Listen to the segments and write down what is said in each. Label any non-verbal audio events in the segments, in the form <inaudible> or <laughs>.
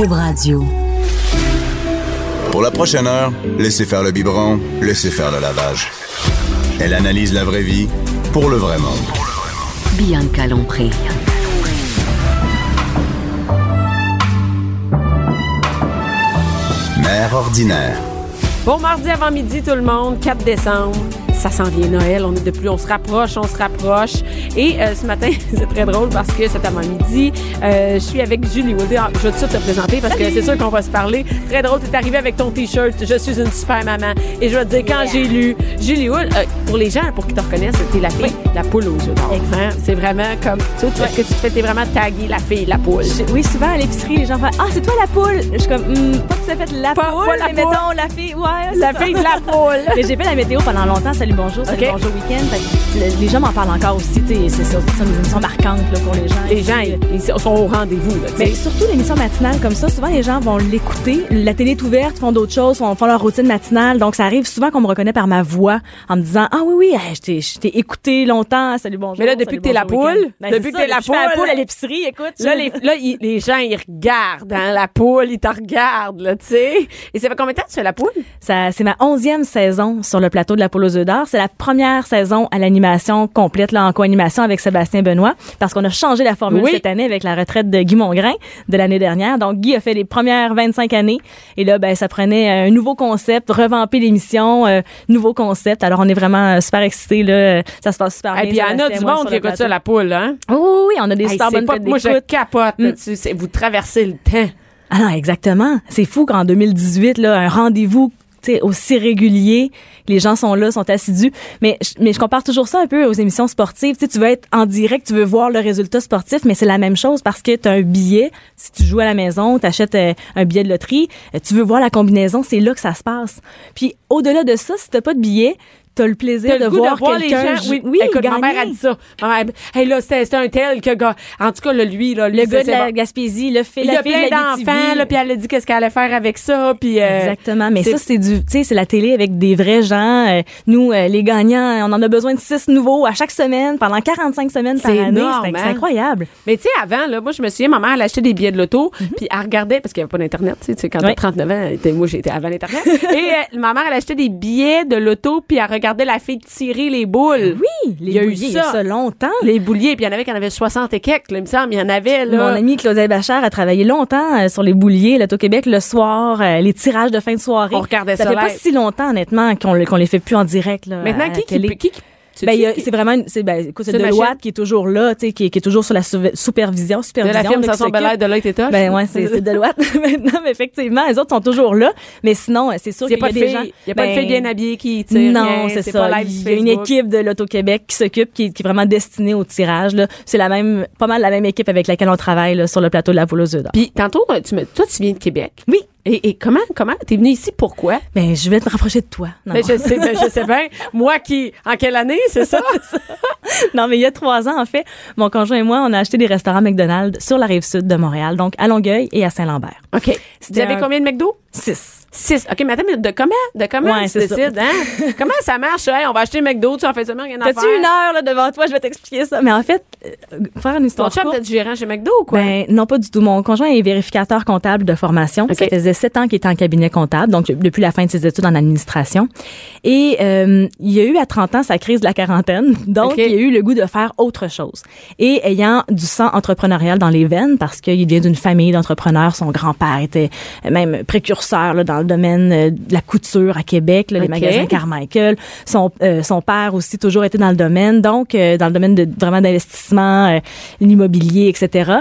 Cube Radio. Pour la prochaine heure, laissez faire le biberon, laissez faire le lavage. Elle analyse la vraie vie pour le vrai monde. Bianca Lompré. Mère ordinaire. Bon mardi avant midi tout le monde, 4 décembre. Ça s'en vient Noël, on est de plus, on se rapproche, on se rapproche. Et euh, ce matin, <laughs> c'est très drôle parce que cet avant-midi, euh, je suis avec Julie Wood. Ah, Je vais tout de suite te présenter parce que c'est sûr qu'on va se parler. Très drôle, t'es arrivé avec ton t-shirt. Je suis une super maman. Et je vais te dire, quand j'ai lu Julie Wood, euh, pour les gens, pour qui te reconnaissent, t'es la fille, la poule aux yeux d'or. Hein? C'est vraiment comme, tu ce que tu fais, t'es vraiment taguée la fille, la poule. Je- oui, souvent à l'épicerie, les gens font Ah, c'est toi la poule. Je suis comme Hmm, Pas tout à fait la Pas- poule, pas la mais poule. mettons la fille. Ouais, c'est La ça. fille de la poule. <laughs> Mais j'ai fait la météo pendant longtemps. Salut, bonjour, salut, Ok. bonjour, week-end. Le- les gens m'en parlent encore aussi. tu sais, C'est ça, ce sont des émissions marquantes là, pour les gens. Les gens, ils, ils sont au rendez-vous, là, Mais surtout l'émission matinale comme ça, souvent les gens vont l'écouter. La télé est ouverte, font d'autres choses, font, font leur routine matinale. Donc ça arrive souvent qu'on me reconnaît par ma voix en me disant ah oui oui, hey, je t'ai- je t'ai écouté longtemps. Salut bonjour. Mais là, depuis que t'es la poule, Ben, depuis que t'es la fais la poule, poule à l'épicerie, écoute. Là, les, là, les gens, ils regardent, hein, la poule, ils te regardent, là, tu sais. Et ça fait combien de temps que tu fais la poule? Ça, c'est ma onzième saison sur le plateau de la Poule aux œufs d'or. C'est la première saison à l'animation complète, là, en co-animation avec Sébastien Benoît, parce qu'on a changé la formule Oui. cette année avec la retraite de Guy Mongrain de l'année dernière. Donc, Guy a fait les premières 25 années. Et là, ben, ça prenait un nouveau concept, revamper l'émission, euh, nouveau concept. Alors, on est vraiment euh, super excités, là. Ça se passe super Et bien. puis, il y en a du monde qui écoute ça, la poule, hein? Oui, oui, on a des super bonnes moi, je capote Mm. Vous traversez le temps. Ah non, exactement. C'est fou qu'en 2018, là, un rendez-vous tu aussi régulier, les gens sont là, sont assidus. Mais, je- mais je compare toujours ça un peu aux émissions sportives. Tu tu veux être en direct, tu veux voir le résultat sportif, mais c'est la même chose parce que tu as un billet. Si tu joues à la maison, tu achètes un billet de loterie, euh, tu veux voir la combinaison, c'est là que ça se passe. Puis au-delà de ça, si t'as pas de billet, t'as le plaisir de le voir, de voir les quelqu'un. gens? jou- Oui, écoute, ma mère a dit ça. Ma mère, hey, là, c'était un tel que, gars, en tout cas, là, lui, là, lui, Le gars de la bon. Gaspésie, le fait Il la a plein d'enfants, là, puis elle a dit qu'est-ce qu'elle allait faire avec ça, puis euh, Exactement. Mais ça, c'est du, tu sais, c'est la télé avec des vrais gens. Euh, nous, euh, les gagnants, on en a besoin de six nouveaux à chaque semaine pendant 45 semaines par C'est année. C'est hein? incroyable. Mais tu sais, avant, là, moi, je me souviens, ma mère, elle achetait des billets de loto, puis elle regardait, parce qu'il n'y avait pas d'Internet, tu sais, quand t'as Mhm. Oui. 39 ans, moi, j'étais avant l'Internet. <laughs> Et ma mère, elle achetait des billets de loto, puis elle regardait la fille tirer les boules. Oui, les Il y a bouliers, ça. ça longtemps. Les bouliers, puis il y en avait qui en avaient 60 et quelques, là, il me semble. Il y en avait, là. Mon amie Claudia Bachar a travaillé longtemps euh, sur les bouliers, l'Auto-Québec, le soir, euh, les tirages de fin de soirée. On regardait ça ça fait pas si longtemps, honnêtement, qu'on le- qu'on les fait plus en direct. Là, Maintenant, à qui, qui, télé. qui, qui, tu Ben, sais il y a- qui- c'est vraiment, une- c'est, ben, écoute, c'est Deloitte qui est toujours là, tu sais, qui, est- qui est toujours sur la souve- supervision, de supervision. la firme là, qui Sanson s'occupe. Belair de l'œil tétoche? Ben ouais, c'est c'est Deloitte <laughs> maintenant, mais effectivement, les autres sont toujours là. Mais sinon, c'est sûr qu'il y a de des gens. il y a pas de ben, fille bien habillée qui tire Non, c'est ça. Il y a une équipe de l'Auto-Québec qui s'occupe, qui, qui est vraiment destinée au tirage. là. C'est la même, pas mal la même équipe avec laquelle on travaille là, sur le plateau de la poule aux œufs. Puis tantôt, tu me, toi, tu viens de Québec. Oui. Et, et comment, comment, t'es venu ici, pourquoi? Ben, je vais te rapprocher de toi. Non, Ben, je sais, ben, je sais bien. <laughs> Moi qui, en quelle année, <laughs> c'est ça? non, mais il y a trois ans, en fait, mon conjoint et moi, on a acheté des restaurants McDonald's sur la rive sud de Montréal, donc à Longueuil et à Saint-Lambert. OK. Vous avez un- combien de McDo? Six. Six. OK, mais attends, mais de comment? De comment Ouais, tu c'est ça. décides, hein? <laughs> comment ça marche? Hey, on va acheter McDo, tu en fais seulement rien à faire. T'as-tu une heure là, devant toi? Je vais t'expliquer ça. Mais en fait, euh, faire une Ton histoire chum courte, t'es gérant chez McDo ou quoi? Ben non, pas du tout. Mon conjoint est vérificateur comptable de formation. OK. Ça faisait sept ans qu'il était en cabinet comptable, donc depuis la fin de ses études en administration. Et euh, il y a eu à 30 ans sa crise de la quarantaine, donc OK. il a eu le goût de faire autre chose. Et ayant du sang entrepreneurial dans les veines, parce qu'il vient d'une famille d'entrepreneurs, son grand-père était même précurseur là, dans le domaine euh, de la couture à Québec, là, les magasins Carmichael. Son, euh, son père aussi toujours été dans le domaine, donc euh, dans le domaine de vraiment d'investissement, l'immobilier, etc.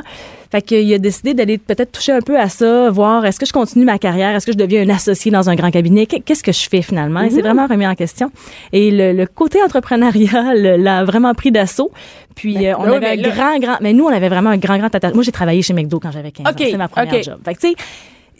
Fait qu'il a décidé d'aller peut-être toucher un peu à ça, voir est-ce que je continue ma carrière, est-ce que je deviens un associé dans un grand cabinet, Qu'est- qu'est-ce que je fais finalement? Il s'est vraiment remis en question. Et le, le côté entrepreneurial <laughs> l'a vraiment pris d'assaut. Puis euh, on ben oui, avait mais un là- grand, grand, mais nous on avait vraiment un grand, grand. Moi j'ai travaillé chez McDo quand j'avais 15 ans. OK, C'était ma première OK. job. Fait que tu sais,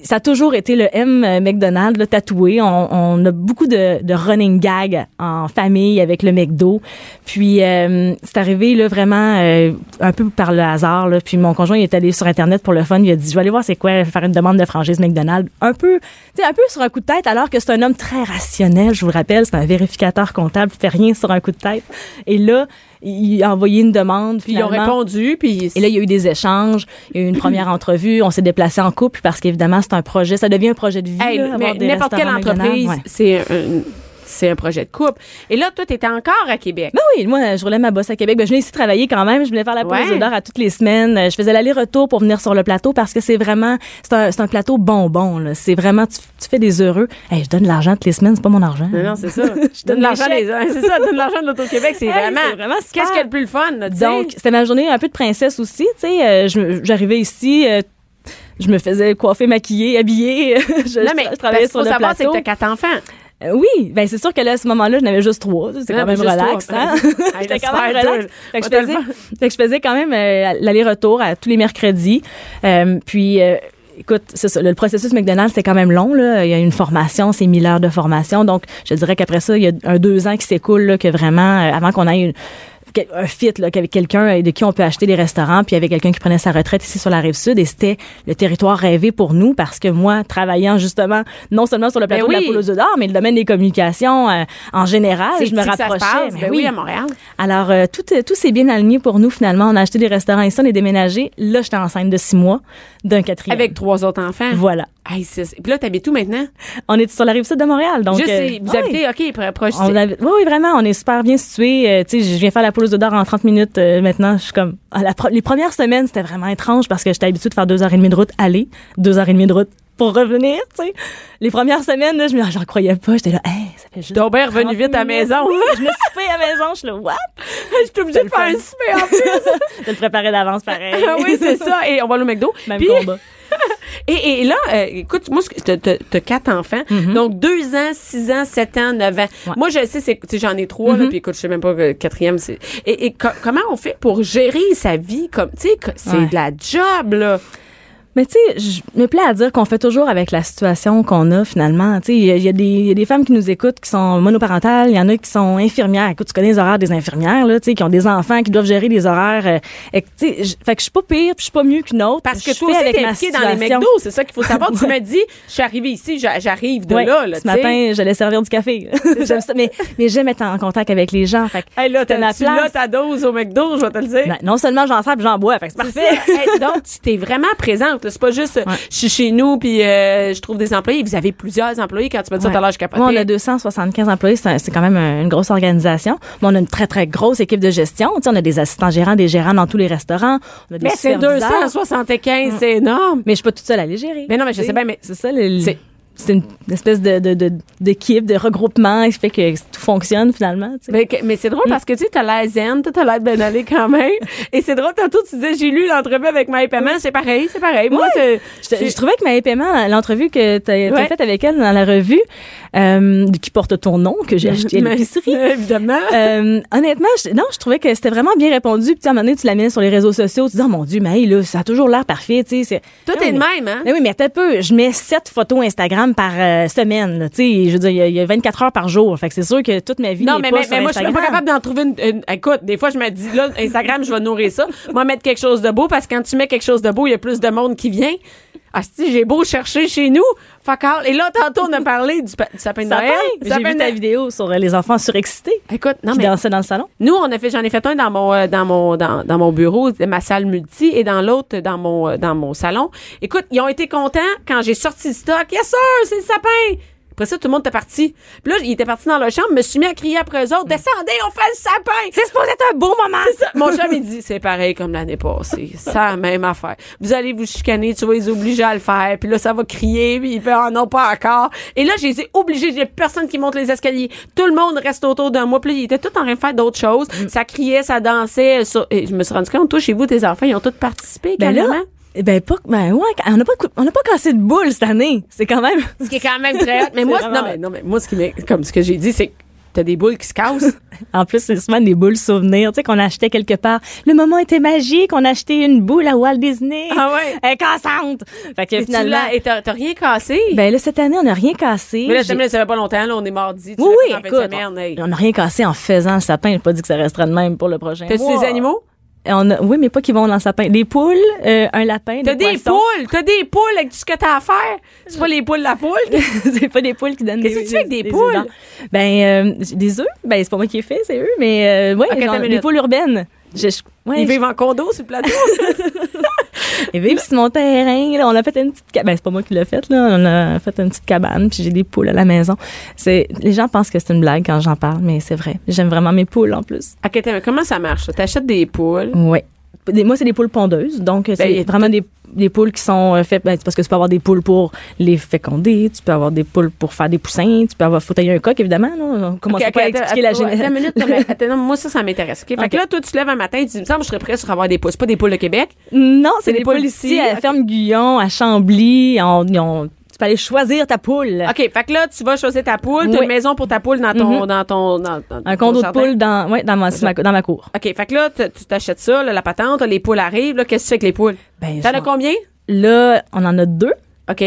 ça a toujours été le M euh, McDonald's, le tatoué. On, on a beaucoup de, de running gag en famille avec le McDo. Puis euh, c'est arrivé là vraiment euh, un peu par le hasard. Là. Puis mon conjoint il est allé sur internet pour le fun. Il a dit je vais aller voir c'est quoi faire une demande de franchise McDonald's. Un peu, un peu sur un coup de tête alors que c'est un homme très rationnel. Je vous le rappelle, c'est un vérificateur comptable, fait rien sur un coup de tête. Et là il a envoyé une demande. Puis ils ont répondu, puis... Et là, il y a eu des échanges, il y a eu une <clears throat> première entrevue, on s'est déplacé en couple parce qu'évidemment, c'est un projet, ça devient un projet de vie. Hey, là, avoir mais n'importe quelle entreprise, ouais. c'est un, c'est un projet de couple. Et là, toi, t'étais encore à Québec. Ben oui, moi, je roulais ma bosse à Québec. Ben, je venais ici travailler quand même. Je venais faire la pause Ouais. d'heure à toutes les semaines. Euh, Je faisais l'aller-retour pour venir sur le plateau parce que c'est vraiment, c'est un, plateau bonbon. C'est vraiment, tu, tu fais des heureux. Hey, je donne de l'argent toutes les semaines, c'est pas mon argent. Non, non, c'est ça. <laughs> Je donne donne l'argent des des C'est ça, donne l'argent de l'Auto-Québec. C'est Hey, vraiment. c'est vraiment. Qu'est-ce qui est le plus le fun, là, tu sais? Donc, c'était ma journée un peu de princesse aussi, tu sais. Euh, J'arrivais ici, euh, je me faisais coiffer, maquiller, habiller. <laughs> je, non, mais je travaillais parce sur qu'il le faut savoir, c'est que plateau. t'as quatre enfants. Euh, oui, ben c'est sûr que là, à ce moment-là, j'en avais juste trois. C'est Non, quand même relax, hein? <laughs> J'étais quand même relax. Fait que, je faisais, fait que je faisais quand même euh, l'aller-retour à tous les mercredis. Euh, puis, euh, écoute, c'est ça, le processus McDonald's, c'est quand même long. Là. Il y a une formation, c'est 1000 heures de formation. Donc, je dirais qu'après ça, il y a un deux ans qui s'écoule, là, que vraiment, euh, avant qu'on ait une quel- un fit là, avec quelqu'un de qui on peut acheter des restaurants, puis avec quelqu'un qui prenait sa retraite ici sur la rive sud, et c'était le territoire rêvé pour nous parce que moi, travaillant justement non seulement sur le plateau Ben oui. de la Poule aux d'or, mais le domaine des communications euh, en général, je me rapprochais. passe. mais Ben oui, à Montréal. Alors, euh, tout, euh, tout s'est bien aligné pour nous, finalement. On a acheté des restaurants ici, on est déménagé. Là, j'étais enceinte de six mois d'un quatrième. Avec trois autres enfants. Voilà. Hey, Puis là, t'habites où maintenant? On est sur la rive sud de Montréal. Donc, Je euh, sais. Vous habitez, OK, pro- proche. On oui, vraiment, on est super bien situé. Euh, tu sais, je viens faire la pause d'or en 30 minutes. euh, maintenant, je suis comme... la pro- les premières semaines, c'était vraiment étrange parce que j'étais habituée de faire deux heures et demie de route aller, deux heures et demie de route pour revenir, tu sais. Les premières semaines, là, je me j'en croyais pas. J'étais là, hey, ça fait juste... Donc, ben, revenu 30 vite à la maison. Oui, je me suis fait à la maison. Je suis là, what? <laughs> Je suis obligée de faire un souper en plus. <laughs> de le préparer d'avance, pareil. Ah <laughs> oui, c'est ça. Et on va aller au McDo. Même Puis- combat. Et, et là, euh, écoute, moi, t'as- t'as quatre enfants. Donc, deux ans, six ans, sept ans, neuf ans. Ouais. Moi, je sais, j'en ai trois, là, puis écoute, je sais même pas que le quatrième, c'est... Et, et co- comment on fait pour gérer sa vie comme, tu sais, c'est Ouais. de la job, là? Mais tu sais, je me plais à dire qu'on fait toujours avec la situation qu'on a finalement. Tu sais, il y, y a des- il y a des femmes qui nous écoutent qui sont monoparentales, il y en a qui sont infirmières. Écoute, tu connais les horaires des infirmières là, tu sais, qui ont des enfants, qui doivent gérer des horaires. euh, et fait que je suis pas pire, puis je suis pas mieux qu'une autre. Parce que toi aussi, avec t'es ma impliqué dans les. McDo, c'est ça qu'il faut savoir. Tu me dis, je suis arrivée ici, j'a- j'arrive de Ouais, là, là, ce matin, j'allais servir du café. <laughs> J'aime ça, mais mais j'aime être en contact avec les gens. Fait que Hey, là, t'as, ma place. ta dose au McDo, je vais te le dire. Ben, non seulement j'en sers, puis j'en bois. Fait que c'est parfait. Hey, donc, tu t'es vraiment présente. C'est pas juste, euh, je suis chez nous, puis euh, je trouve des employés. Vous avez plusieurs employés. Quand tu me dis ça tout à l'heure, je capotais. Moi, on a 275 employés, c'est quand même un- une grosse organisation. Mais on a une très, très grosse équipe de gestion. On a des assistants gérants, des gérants dans tous les restaurants. On a des Mais c'est superviseurs. 275, c'est énorme. Mais je suis pas toute seule à les gérer. Mais non, mais je sais bien, mais c'est ça, le- c'est- une espèce de, de, de- d'équipe, de regroupement qui fait que tout fonctionne finalement. tu sais. Mais, mais c'est drôle parce que tu sais, t'as l'air zen, t'as l'air bien allé quand même. <laughs> Et c'est drôle, tantôt tu disais, j'ai lu l'entrevue avec Maï Paiement, c'est pareil, c'est pareil. Moi, Je, trouvais que ma paiement, l'entrevue que tu as Ouais. faite avec elle dans la revue, euh, qui porte ton nom, que j'ai acheté à <laughs> l'épicerie. <laughs> Évidemment. Euh, honnêtement, je, non, je trouvais que c'était vraiment bien répondu. Puis, à un moment donné, tu la mets sur les réseaux sociaux, tu dis, oh mon Dieu, hey, là, ça a toujours l'air parfait, tu sais. Non, est de même, hein? Mais oui, mais t'as peu. Je mets sept photos Instagram par euh, semaine, là. Je veux dire, il y a- il y, a 24 heures par jour. Fait que c'est sûr que toute ma vie Non, mais, pas mais, sur mais moi, je suis pas capable d'en trouver une, une- Écoute, des fois, je me dis, là, Instagram, je vais nourrir ça. Moi, mettre quelque chose de beau, parce que quand tu mets quelque chose de beau, il y a plus de monde qui vient. Ah, si, j'ai beau chercher chez nous. Fuck all. Et là, tantôt, on a parlé du, pa- du sapin de Noël. J'ai vu ta vidéo sur euh, les enfants surexcités Écoute, non, qui mais dansaient dans le salon. nous, on a fait, j'en ai fait un dans mon, euh, dans mon, dans, dans mon bureau, ma salle multi, et dans l'autre, dans mon, euh, dans mon salon. Écoute, ils ont été contents quand j'ai sorti le stock. Yes, sir, c'est le sapin! Après ça, tout le monde était parti. Puis là, ils étaient partis dans leur chambre, me suis mis à crier après eux autres, descendez, on fait le sapin! C'est supposé être un beau moment. C'est ça. Mon chum, il dit, c'est pareil comme l'année passée. C'est la même affaire. Vous allez vous chicaner, tu vas les obliger à le faire. Puis là, ça va crier, puis il fait, ah non, pas encore. Et là, je les ai obligés. J'ai personne qui monte les escaliers. Tout le monde reste autour de moi. Puis là, ils étaient tous en train de faire d'autres choses. Mm. Ça criait, ça dansait. ça- Et je me suis rendu compte, toi, chez vous, tes enfants, ils ont tous participé, Ben là, carrément. eh ben pas, ben ouais, on n'a pas, on n'a pas cassé de boule cette année. C'est quand même. Ce qui est quand même très hot. Mais <laughs> moi, vraiment non, mais, non, mais moi, ce qui m'est, comme ce que j'ai dit, c'est que t'as des boules qui se cassent. <laughs> En plus, c'est souvent des boules souvenirs, tu sais, qu'on achetait quelque part. Le moment était magique, on a acheté une boule à Walt Disney. Ah ouais? Elle est cassante. Fait que Et tu finalement, l'as- et t'as, rien cassé? ben là, cette année, on n'a rien cassé. mais là, ça fait pas longtemps, là, on est mardi. Tu oui, l'as oui, écoute, semaine, on n'a rien cassé en faisant le sapin. J'ai pas dit que ça resterait de même pour le prochain T'as-tu des animaux? On a, oui, mais pas qui vont dans le sapin. Des poules, euh, un lapin, T'as des poules, t'as des poules avec tout ce que t'as à faire. C'est pas les poules de la poule. <laughs> c'est pas des poules qui donnent Qu'est-ce des que tu fais avec des poules? Ben, euh, des œufs. Ben, c'est pas moi qui ai fait, c'est eux. Mais, euh, ouais, genre, des poules urbaines. Je, je- ouais, Ils je- vivent en condo sur le plateau. <laughs> Ils vivent sur mon terrain. Là, on a fait une petite cabane. Ben, c'est pas moi qui l'ai fait. Là. On a fait une petite cabane. Puis j'ai des poules à la maison. C'est les gens pensent que c'est une blague quand j'en parle, mais c'est vrai. J'aime vraiment mes poules en plus. ok, comment ça marche? T'achètes des poules? Des- moi, c'est des poules pondeuses. Donc, c'est Ben, vraiment des, des poules qui sont euh, faites. ben, parce que tu peux avoir des poules pour les féconder. Tu peux avoir des poules pour faire des poussins. Tu peux avoir. Faut tailler un coq, évidemment. Là. Comment Ok, ça ok, pas à attends, expliquer la attends, non, <laughs> non, moi, ça, ça m'intéresse. ok? Fait Ok. que là, toi, tu te lèves un matin et tu dis, il me semble que je serais prêt sur avoir des poules. C'est pas des poules de Québec? Non, c'est des des poules ici, à ok. Ferme-Guyon, à Chambly. On- tu peux aller choisir ta poule. OK, fait que là, tu vas choisir ta poule. T'as Oui. une maison pour ta poule dans ton, Mhm. dans ton, dans, dans Un condo de poules dans, ouais, dans, ma, dans ma cour. OK, fait que là, tu t'achètes ça, là, la patente, les poules arrivent. Là, qu'est-ce que tu fais avec les poules? Ben, T'en as combien? Là, on en a deux. OK.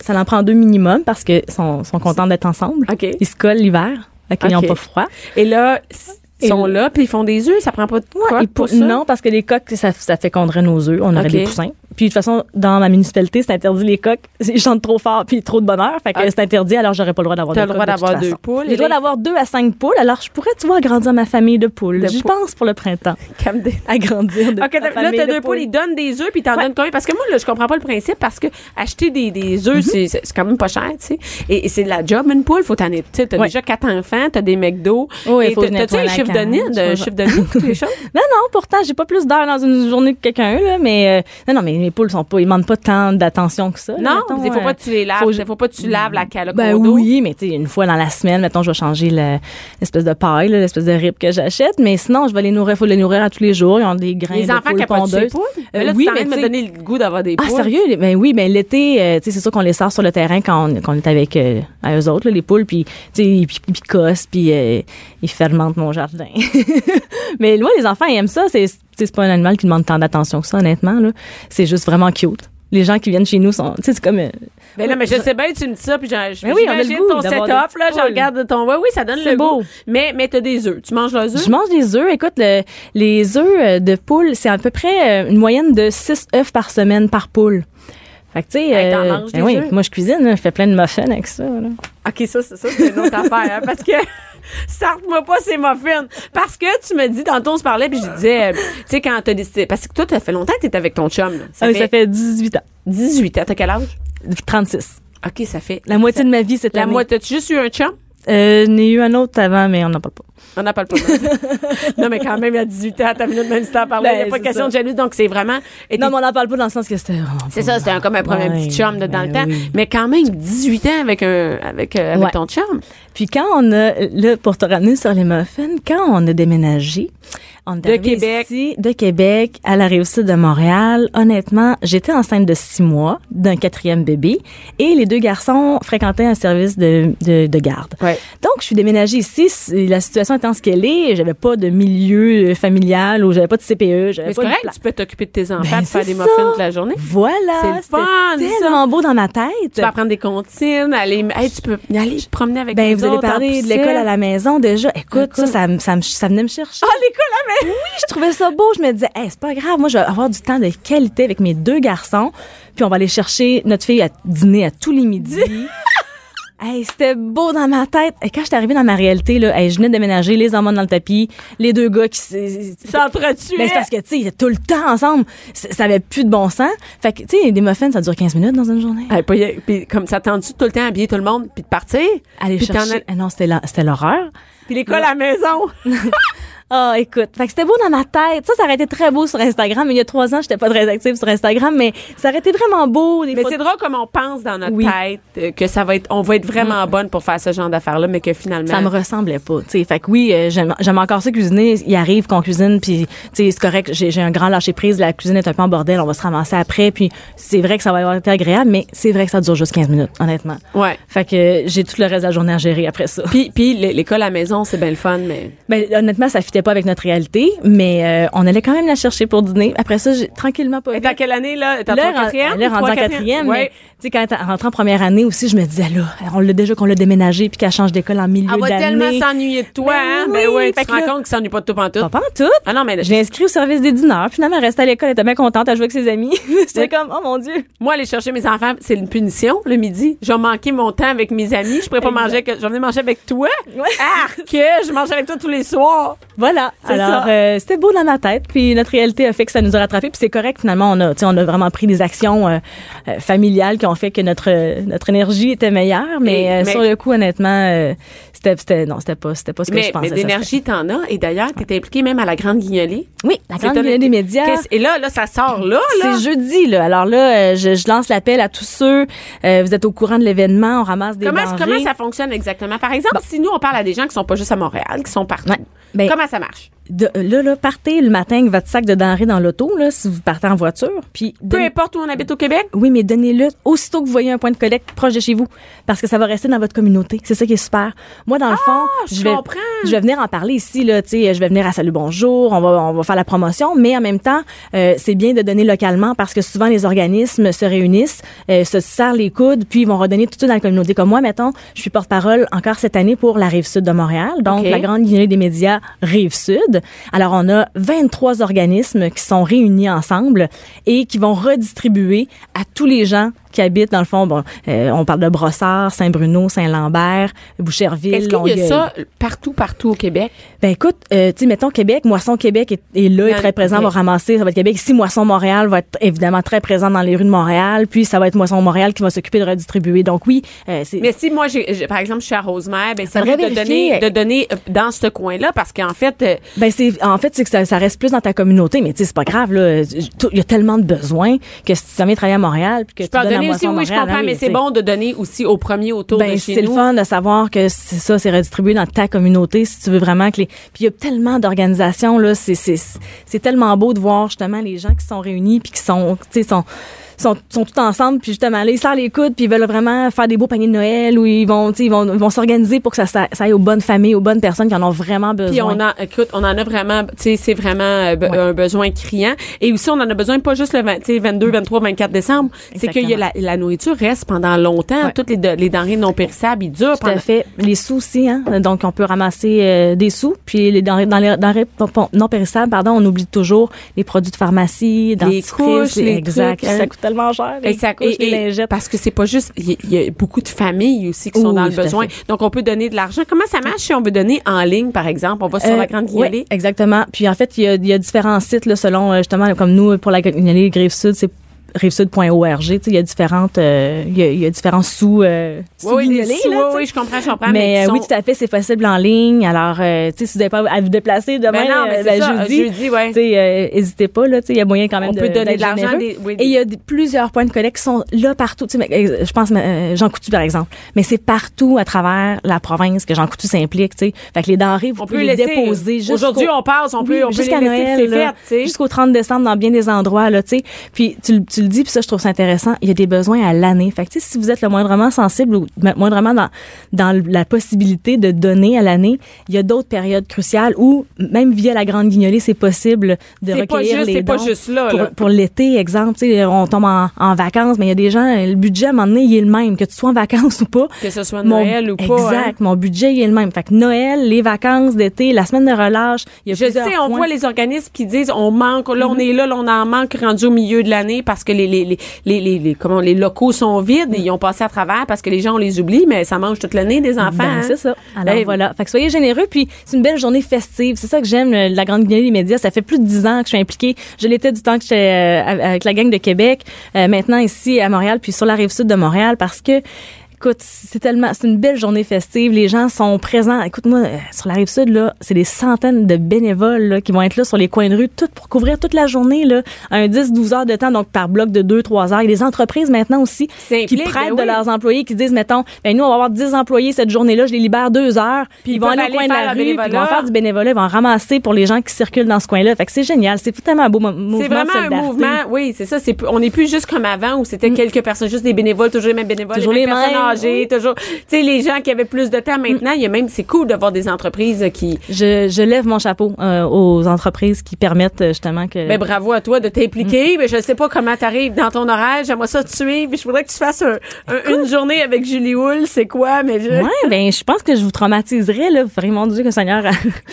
Ça en prend deux minimum parce que sont, sont contents d'être ensemble. OK. Ils se collent l'hiver. Fait qu'ils n'ont pas froid. Et là, ils sont là- puis ils font des œufs. Ça prend pas de quoi Ils pour ça? non, parce que les coques, ça, ça féconderait nos œufs. On aurait des poussins. Puis de toute façon, dans ma municipalité, c'est interdit les coques. <laughs> Ils chantent trop fort puis trop de bonheur. Fait que Ok. c'est interdit, alors j'aurais pas le droit d'avoir deux le droit d'avoir deux poules. J'ai le droit d'avoir deux à cinq poules. Alors je pourrais, tu vois, agrandir ma famille de poules. Je pense pour le printemps. <laughs> Agrandir de OK, ma là, t'as de deux poules, ils donnent des œufs, puis t'en Ouais. donnes combien? Parce que moi, là, je comprends pas le principe, parce que acheter des, des œufs, c'est- c'est c'est quand même pas cher, tu sais. Et, et c'est de la job, une poule. Faut t'en tu sais, t'as Ouais. déjà quatre enfants, t'as des McDo. Oui, T'as-tu un chiffre de nid, de chiffre de nid, toutes les <laughs> choses? Non, non, pourtant, j'ai pas plus d'heures dans une journée que quelqu'un, là, mais, euh, non, non, mais les poules sont pas, ils demandent pas tant d'attention que ça. Non, il faut euh, pas que tu les laves, faut- faut pas que tu laves la cale Ben oui, mais tu sais, une fois dans la semaine, mettons, je vais changer le- l'espèce de paille, l'espèce de rib que j'achète, mais sinon, je vais les nourrir, faut les nourrir à tous les jours. Ils ont des grains Les de enfants les pondeuses. poules? Euh, Mais là, oui, mais de me donner le goût d'avoir des poules. Ah, sérieux? Ben oui, ben l'été, euh, tu sais, c'est sûr qu'on les sort sur le terrain quand on, quand on est avec euh, à eux autres, là, les poules, puis tu sais, ils, picossent, puis ils fermentent mon jardin. <laughs> mais ouais, les enfants, ils aiment ça. C'est c'est- pas un animal qui demande tant d'attention que ça, honnêtement. là. C'est juste vraiment cute. Les gens qui viennent chez nous sont, tu sais, c'est comme... euh, Ben là, mais je sais bien, tu me dis ça, puis oui, j'imagine goût ton setup, là, je regarde ton... Oui, oui, ça donne le beau. goût. Mais, mais t'as des œufs. Tu manges leurs œufs? Je mange des œufs. Écoute, le- les œufs euh, de poule, c'est à peu près euh, une moyenne de 6 œufs par semaine par poule. Fait que, tu sais, Hey, t'en euh, ben oui, moi je cuisine, là, je fais plein de muffins avec ça. là. OK, ça, c'est ça, c'est une autre <laughs> affaire, hein, parce que starte-moi pas ces muffins. Parce que tu me dis, tantôt, on se parlait, puis je disais, euh, tu sais, quand t'as décidé... Parce que toi, ça fait longtemps que t'es avec ton chum, là. Ça, Ah oui, fait ça fait 18 ans. 18 ans. T'as quel âge? 36. OK, ça fait... La moitié de ma vie, c'était La moitié. T'as-tu juste eu un chum? Euh, J'en ai eu un autre avant, mais on n'en parle pas. On n'en parle pas. non, mais quand même, il y a 18 ans, t'as minute même si t'en parlais, il n'y a Ben, pas c'est question ça. de jalousie. Donc, c'est vraiment... et Non, mais on n'en parle pas dans le sens que c'était... C'est ça, c'était comme un premier Ouais, petit chum de dans le ben temps. oui. Mais quand même, 18 ans avec un avec, euh, avec Ouais. ton chum. Puis quand on a, là, pour te ramener sur les muffins, quand on a déménagé, on De Québec. ici, de Québec à la Rive-Sud de Montréal, honnêtement, j'étais enceinte de six mois d'un quatrième bébé et les deux garçons fréquentaient un service de, de, de garde. Ouais. Donc, je suis déménagée ici. La situation étant ce qu'elle est, j'avais pas de milieu familial ou j'avais pas de CPE, j'avais pas correct, tu peux t'occuper de tes enfants, Ben, faire des muffins ça. toute la journée. Voilà, C'est fun, ça. tellement beau dans ma tête. Tu peux apprendre des comptines, aller, hey, tu peux aller te promener avec Ben, les vous allez autres parler de l'école à la maison déjà. Écoute, ça, ça, me- ça, me- ça venait me chercher. Ah, l'école à la maison! Oui, je trouvais ça beau. Je me disais, hey, c'est pas grave. Moi, je vais avoir du temps de qualité avec mes deux garçons. Puis on va aller chercher notre fille à dîner à tous les midis. <laughs> Hey, c'était beau dans ma tête. Et quand j'étais arrivée dans ma réalité, là, hey, je venais de déménager, les hormones dans le tapis, les deux gars qui... s- S'entretuer. Ben, c'est parce que, tu sais, ils étaient tout le temps ensemble. Ça avait plus de bon sens. Fait que, tu sais, des muffins, ça dure 15 minutes dans une journée. Hey, puis, puis comme ça tendu tout le temps à habiller tout le monde puis de partir? Aller puis chercher... Ah non, c'était l'horreur. Puis l'école à la maison. <laughs> <laughs> Ah, écoute, fait que c'était beau dans ma tête. Ça, ça aurait été très beau sur Instagram. Il y a trois ans, j'étais pas très active sur Instagram, mais ça aurait été vraiment beau. Des Mais c'est drôle comme on pense dans notre Oui. Mm. tête euh, que ça va être, on va être vraiment bonne pour faire ce genre d'affaires-là, mais que finalement. ça me ressemblait pas, tu sais. Fait que oui, euh, j'aime encore ça cuisiner. Il arrive qu'on cuisine, puis tu sais, c'est correct. J'ai un grand lâcher prise. La cuisine est un peu en bordel. On va se ramasser après. Puis c'est vrai que ça va avoir été agréable, mais c'est vrai que ça dure juste 15 minutes, honnêtement. Ouais. Fait que j'ai tout le reste de la journée à gérer après ça. Puis, puis l'é- l'école à la maison, c'est bien le fun, mais. Ben, honnêtement, ça fitait fitait pas avec notre réalité, mais euh, on allait quand même la chercher pour dîner. Après ça, j'ai tranquillement pas Et dans quelle année, là? T'es en quatrième? en quatrième, Ouais. tu sais, quand elle en première année aussi, je me disais, là, on l'a déjà qu'on l'a déménagé puis qu'elle change d'école en milieu Elle va tellement d'année. s'ennuyer de toi, Ben hein? oui, Ben oui, tu fait te rends compte s'ennuie pas de toi pantoute. Pas en tout. Ah non, mais Je l'ai inscrit au service des dîneurs. Finalement, elle restait à l'école, elle était bien contente à jouer avec ses amis. <laughs> J'étais comme, oh mon Dieu. moi, aller chercher mes enfants, c'est une punition le midi. Je vais manquer mon temps avec mes amis. Je pourrais pas manger que je vais venir manger avec toi. Ouais. Ah, que je mange avec toi tous les soirs. Voilà. Alors, ça. euh, c'était beau dans ma tête. Puis notre réalité a fait que ça nous a rattrapés. Puis c'est correct, finalement. On a, tu sais, on a vraiment pris des actions euh, euh, familiales qui ont fait que notre, euh, notre énergie était meilleure. Mais, euh, mais- sur le coup, honnêtement, euh, c'était, non, c'était pas, c'était pas ce que Mais, je pensais. mais d'énergie, t'en as. Et d'ailleurs, t'es impliqué même à la Grande Guignolée. Oui, la grande gueule des médias. Et là, là, ça sort là, là. C'est jeudi, là. Alors là, euh, je, je lance l'appel à tous ceux. euh, vous êtes au courant de l'événement. On ramasse des Comment, denrées. comment ça fonctionne exactement? Par exemple, si nous, on parle à des gens qui sont pas juste à Montréal, qui sont partout. Ouais. Ben, Comment ça marche? De- là, là, partez le matin avec votre sac de denrées dans l'auto, là, si vous partez en voiture. Puis Peu importe où on habite au Québec? Oui, mais donnez-le aussitôt que vous voyez un point de collecte proche de chez vous, parce que ça va rester dans votre communauté. C'est ça qui est super. Moi, dans le fond, Ah, je vais, comprends. je vais venir en parler ici là. Tu sais, je vais venir à Salut Bonjour. On va, on va faire la promotion, mais en même temps, euh, c'est bien de donner localement parce que souvent les organismes se réunissent, euh, se serrent les coudes, puis ils vont redonner tout ça dans la communauté. Comme moi, mettons, je suis porte-parole encore cette année pour la rive sud de Montréal, donc la grande guinée des médias rive sud. Alors, on a 23 organismes qui sont réunis ensemble et qui vont redistribuer à tous les gens qui habitent, dans le fond, bon, euh, on parle de Brossard, Saint-Bruno, Saint-Lambert, Boucherville, Est-ce qu'il y a ça partout, partout au Québec? Ben écoute, euh, tu sais, mettons Québec, Moisson Québec est, est là, est très présent, va ramasser, ça va être Québec. Ici, Moisson Montréal va être évidemment très présent dans les rues de Montréal, puis ça va être Moisson Montréal qui va s'occuper de redistribuer. Donc oui, euh, c'est Mais si moi, j'ai, j'ai- par exemple, je suis à Rosemère, ben, c'est de donner, de donner dans ce coin-là parce qu'en fait, Ben c'est en fait c'est que ça, ça reste plus dans ta communauté, mais tu sais c'est pas grave là. Il y a tellement de besoins que si tu viens travailler à Montréal puis que je tu peux donnes à aussi, Moisson oui, je Montréal, comprends, oui, mais c'est bon de donner aussi au premier autour Ben, de chez c'est le nous. fun de savoir que c'est ça, c'est redistribué dans ta communauté si tu veux vraiment que les. Puis il y a tellement d'organisations là, c'est c'est c'est tellement beau de voir justement les gens qui sont réunis puis qui sont, tu sais, sont sont, sont tous ensemble puis justement là ils serrent les coudes puis ils veulent vraiment faire des beaux paniers de Noël où ils vont tu sais ils vont, ils vont s'organiser pour que ça, ça ça aille aux bonnes familles aux bonnes personnes qui en ont vraiment besoin Puis on en, écoute, on en a vraiment, tu sais, c'est vraiment euh, Ouais. un besoin criant. Et aussi, on en a besoin pas juste le 20, tu sais, 22, 23, 24 décembre. C'est que y a la, la nourriture reste pendant longtemps. Ouais. Toutes les, de- les denrées non périssables, ils durent Tout à fait. Les sous aussi, hein. Donc, on peut ramasser euh, des sous. Puis, les denrées, dans les denrées non périssables, pardon, on oublie toujours les produits de pharmacie, dentifrice. couches, les exact. trucs, hein. Ça coûte tellement cher. Et Les ça- couches, et- les et- lingettes. parce que c'est pas juste, il y, a- il y a beaucoup de familles aussi qui sont Oui, dans le besoin. Donc, on peut donner de l'argent. Comment ça marche si on veut donner en ligne, par exemple? On va sur Euh, la Grande oui, Guignolée? exactement. Puis en fait, il y a, il y a différents sites là, selon euh, justement comme nous pour la Guignolée Rive Sud, c'est rivesud.org. Il y a différentes, euh, il y a, il y a différents sous, euh, sous Oui, oui, sous, là, oui, je comprends, je comprends. Mais, euh, oui, tout à fait, c'est possible en ligne. Alors, euh, si vous n'avez pas à vous déplacer demain, Ben non, mais euh, ben, ça, jeudi, jeudi, ouais. tu sais, euh, hésitez pas, il y a moyen quand même On de peut donner de l'argent, généreux. des- oui, Et il y a plusieurs points de collecte qui sont là partout. Mais, je pense, Jean Coutu, par exemple. Mais c'est partout à travers la province que Jean Coutu s'implique. Fait que les denrées, vous On pouvez peut les laisser. déposer Aujourd'hui, on passe, on peut, oui, on peut jusqu'à les laisser, Noël, c'est fait, jusqu'au 30 décembre dans bien des endroits, là. Puis tu, le- tu le dis, puis ça, je trouve ça intéressant. Il y a des besoins à l'année. Fait que, si vous êtes le moindrement sensible ou mo- moindrement dans, dans la possibilité de donner à l'année, il y a d'autres périodes cruciales où, même via la Grande Guignolée, c'est possible de C'est pas recueillir juste- les c'est pas dons. juste là, Pour, là. pour l'été, exemple, on tombe en, en vacances, mais il y a des gens, le budget, à un moment donné, il est le même, que tu sois en vacances <laughs> ou pas. Que ce soit Mon- Noël ou pas. hein. Exact. Mon budget, il est le même. Fait que Noël, les vacances d'été, la semaine de relâche, il y a Je sais, on points. voit les organismes qui disent on manque, là on Mm-hmm. est là, là on en manque rendu au milieu de l'année parce que les les, les, les, les, les- comment les locaux sont vides, et ils ont passé à travers parce que les gens on les oublie, mais ça mange toute l'année des enfants. Ben, hein. c'est ça. Alors Ben, voilà. Fait que soyez généreux, puis c'est une belle journée festive. C'est ça que j'aime, le- la Grande Guinée des médias. Ça fait plus de dix ans que je suis impliquée. Je l'étais du temps que j'étais euh, avec la gang de Québec. Euh, maintenant ici à Montréal, puis sur la rive sud de Montréal, parce que Écoute, c'est tellement, c'est une belle journée festive. Les gens sont présents. Écoute-moi, euh, sur la rive sud, là, c'est des centaines de bénévoles là, qui vont être là sur les coins de rue, tout pour couvrir toute la journée, là, un 10-12 heures de temps, donc par bloc de 2-3 heures. Il y a des entreprises maintenant aussi qui S'impliquent, prêtent ben de leurs employés, qui disent, mettons, ben nous, on va avoir 10 employés cette journée-là, je les libère deux heures, puis ils ils vont aller au coin de la rue, puis ils vont faire du bénévolat, ils vont ramasser pour les gens qui circulent dans ce coin-là. Fait que c'est génial. C'est tellement un beau mo- mouvement C'est vraiment de un mouvement, oui, c'est ça. On n'est plus juste comme avant où c'était quelques personnes, juste des bénévoles, toujours les mêmes bénévoles, Toujours les les personnes âgés, toujours. Tu sais, les gens qui avaient plus de temps maintenant, il y a même, c'est cool de voir des entreprises qui. Je, je lève mon chapeau euh, aux entreprises qui permettent euh, justement que. Ben bravo à toi de t'impliquer. Mais je sais pas comment t'arrives dans ton horaire. J'aimerais ça te suivre. Je voudrais que tu fasses un- un- une journée avec Julie Hull. C'est quoi? Mais je, Ouais, ben je pense que je vous traumatiserais là, vraiment Dieu que Seigneur.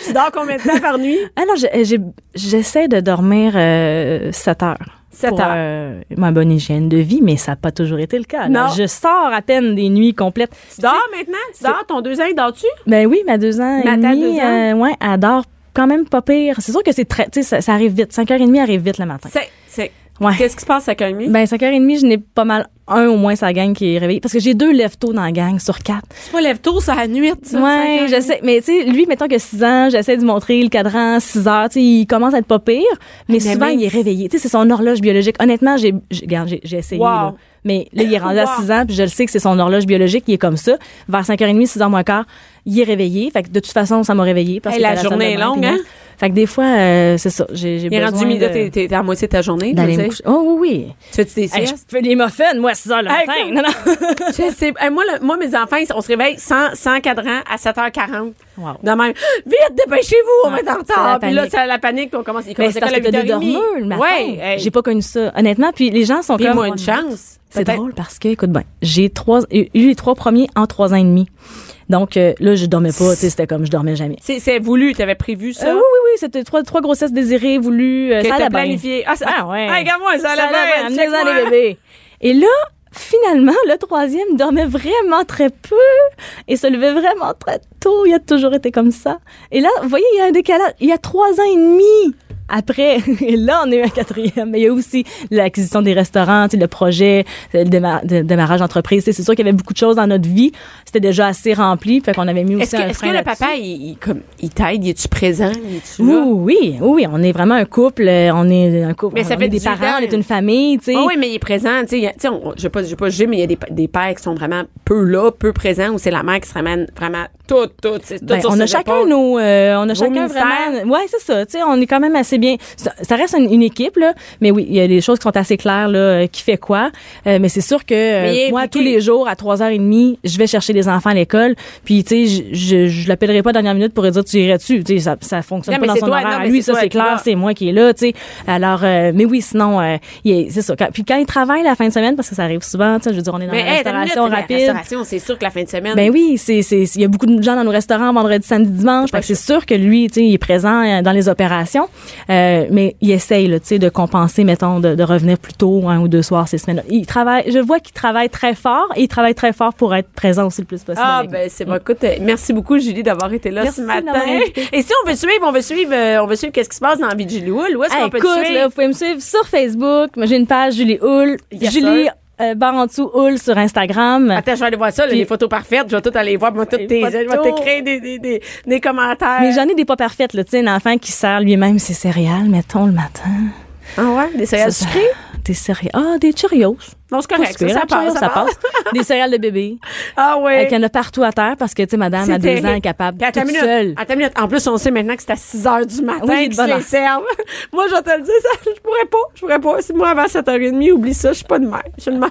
tu dors combien de temps par nuit? <laughs> ah non, je- j'ai- j'essaie de dormir euh, 7 heures. 7 pour, heures. euh, ma bonne hygiène de vie, mais ça n'a pas toujours été le cas. Non. Je sors à peine des nuits complètes. Tu dors maintenant? Tu dors? Ton deux ans, dors-tu? Ben oui, ma deux ans Ma et demi, deux ans? euh, ouais, elle dort quand même pas pire. C'est sûr que c'est très, tu sais, ça, ça arrive vite. 5h30 arrive vite le matin. C'est, c'est. Ouais. Qu'est-ce qui se passe à Calmy? Ben 5h30, je n'ai pas mal un au moins sa gang qui est réveillé parce que j'ai deux lève-tôt dans la gang sur quatre. tu pas lève tôt, ça à nuit, ça. Ouais, je sais. Mais tu sais, lui, mettons que 6 ans, j'essaie de lui montrer le cadran 6 heures. Tu sais, il commence à être pas pire, mais, Mais souvent, même- il est réveillé. Tu sais, c'est son horloge biologique. Honnêtement, j'ai, j'ai, essayé. Wow. là. Mais là, il est rendu à <laughs> Wow. 6 ans, puis je le sais que c'est son horloge biologique, il est comme ça. Vers 5h30, 6h moins quart, il est réveillé. Fait que de toute façon, ça m'a réveillé. Parce Hey, qu'il la à journée est longue, hein? Fait que des fois, euh, c'est ça. J'ai, j'ai Il besoin rendu midi, de- t'es, t'es à moitié de ta journée, d'aller me coucher. Oh oui, oui. Tu fais-tu des Hey, je siestes? fais des muffins, moi, à 6 h le Hey, matin. Non, non. <laughs> Je sais. Hey, moi, le- moi, mes enfants, on se réveille sans, sans cadran à 7h40. Wow. De même, vite, dépêchez-vous, on va être en c'est retard. Puis là, c'est la panique, puis on commence, ils Mais commencent c'est à parce que l'école t'as à des 8h30. dormeurs le matin. Ouais. J'ai pas connu ça, honnêtement. Puis les gens sont Puis comme... moi, une chance. C'est drôle parce que, écoute bien, j'ai trois, eu les trois premiers en trois ans et demi. Donc euh, là, je dormais pas, tu sais, c'était comme je dormais jamais. C'est, c'est voulu, t'avais prévu ça? Euh, oui, oui, oui, c'était trois, trois grossesses désirées, voulues. Euh, que ça planifié. Ah, ça, Ah ouais. Hey, regarde-moi, ça les bébés. Et là, finalement, le troisième dormait vraiment très peu et se levait vraiment très tôt. Il a toujours été comme ça. Et là, vous voyez, il y a un décalage. Il y a trois ans et demi après. <laughs> Là, on a eu un quatrième. Mais il y a aussi l'acquisition des restaurants, tu sais, le projet, le déma- de- démarrage d'entreprise. Sais, C'est sûr qu'il y avait beaucoup de choses dans notre vie. C'était déjà assez rempli. Fait qu'on avait mis aussi Est-ce que, un est-ce que le papa, il, il, comme, il t'aide? Il est-tu présent? Il est-tu Oui, oui, oui, on est vraiment un couple, euh, on est un couple, Mais ça on fait est des 18 parents, ans. on est une famille, tu sais. Ah oui, mais il est présent. Tu sais, sais, je vais pas, je vais pas juger, mais il y a des, pères qui sont vraiment peu là, peu présents, où c'est la mère qui se ramène vraiment tout, tout. tout Ben, sur on a chacun nos, euh, on a chacun vraiment. Ouais, c'est ça. Tu sais, on est quand même assez bien. Ça, ça reste une, une équipe là, mais oui, il y a des choses qui sont assez claires là, euh, qui fait quoi. Euh, mais c'est sûr que euh, moi, tous les jours à 3h30, je vais chercher les enfants à l'école. Puis tu sais, je, je, je l'appellerai pas dernière minute pour lui dire tu irais-tu. Tu sais, ça, ça fonctionne Non, pas dans c'est son toi, horaire. non, Lui, c'est ça c'est clair, c'est moi qui est là. Tu sais. Alors, euh, mais oui, sinon, euh, c'est ça. Quand- puis quand il travaille la fin de semaine, parce que ça arrive souvent, tu sais, je veux dire, on est dans Mais la hey, restauration minute, la rapide. restauration, c'est sûr que la fin de semaine. Ben oui, c'est c'est il y a beaucoup de gens dans nos restaurants vendredi, samedi, dimanche. C'est sûr que lui, tu sais, il est présent euh, dans les opérations, euh, mais il essaye, là, tu sais, de compenser, mettons, de, de revenir plus tôt un ou deux soirs ces semaines. Il travaille, je vois qu'il travaille très fort et il travaille très fort pour être présent aussi le plus possible. Ah ben c'est bon. Écoute, euh, merci beaucoup Julie d'avoir été là Merci ce matin. Et si on veut suivre, on veut suivre, euh, on veut suivre qu'est-ce qui se passe dans la vie de Julie Hull. Où est-ce qu'on peut écoute, te là, suivre vous pouvez me suivre sur Facebook. Moi, J'ai une page Julie Hull, Yes, Julie sir. Euh, barre en dessous Hull sur Instagram. Attends, je vais aller voir ça, là, Puis- les photos parfaites. Je vais tout aller voir, moi, toutes Les tes, je vais t'écrire des, des, des, des commentaires. Mais j'en ai des pas parfaites, là, tu sais, un enfant qui sert lui-même ses céréales, mettons, le matin. Ah ouais, des céréales sucrées? Des céréales. Ah, des Cheerios. Non, c'est correct. Ça, passe, ça passe. des céréales de bébé. <laughs> Ah ouais. Avec, il y en a partout à terre parce que, tu sais, madame, à deux ans, est capable Puis attends toute minute, seule. attends une minute. En plus, on sait maintenant que c'est à 6 heures du matin Oui, se les servent. <laughs> moi, je vais te le dire, ça, je pourrais pas. Je pourrais pas. Si moi, avant 7h30, oublie ça, je suis pas de mère. Je suis une mère.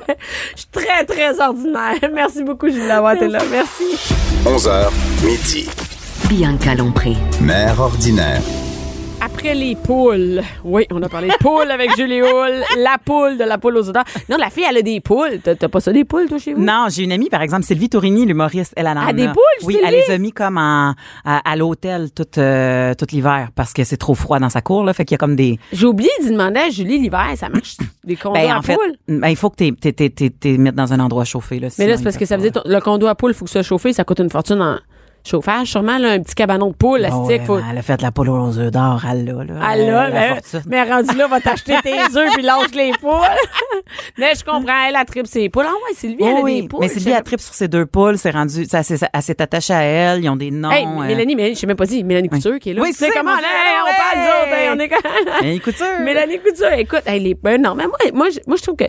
Je suis très, très ordinaire. <laughs> Merci beaucoup, Julie, d'avoir été là. Merci. 11h, midi. Bianca Lompré. Mère ordinaire. Après les poules. Oui, on a parlé de poules avec Julie Hull. La poule de la poule aux odeurs. Non, la fille, elle a des poules. T'as pas ça, des poules, toi, chez vous? Non, j'ai une amie, par exemple, Sylvie Tourigny, l'humoriste, elle en a. Ah, des poules, Oui, elle les a mis comme en, à, à l'hôtel tout, euh, tout l'hiver parce que c'est trop froid dans sa cour, là. Fait qu'il y a comme des. J'ai oublié de demander à Julie l'hiver, ça marche des condos Ben, à fait, poules? ben, il faut que t'es, t'es, t'es, t'es, dans un endroit chauffé, là. Mais là, c'est parce que ça veut dire le condo à poules, il faut que ça chauffe, ça coûte une fortune en chauffage. Sûrement, là, un petit cabanon de poule, Ah ouais, faut... Elle a fait la poule aux œufs d'or, elle l'a, là. Ah là, la mais, mais rendu là, va t'acheter tes <laughs> œufs puis lâche les poules. <laughs> mais je comprends, elle, a tripe ses poules. Ah ouais, Sylvie, elle a oui, des poules. mais Sylvie, elle tripe sur ses deux poules, c'est rendu, ça, c'est- elle s'est attachée à elle, ils ont des noms. Hey, euh, Mélanie, Mélanie, je sais même pas dit, Mélanie Couture qui est là. Oui, c'est comment, là, on parle ouais. nous autres, hey, on est quand- <laughs> Mélanie Couture. Mélanie Couture, écoute, elle est ben non, mais moi, moi, je, moi, je trouve que,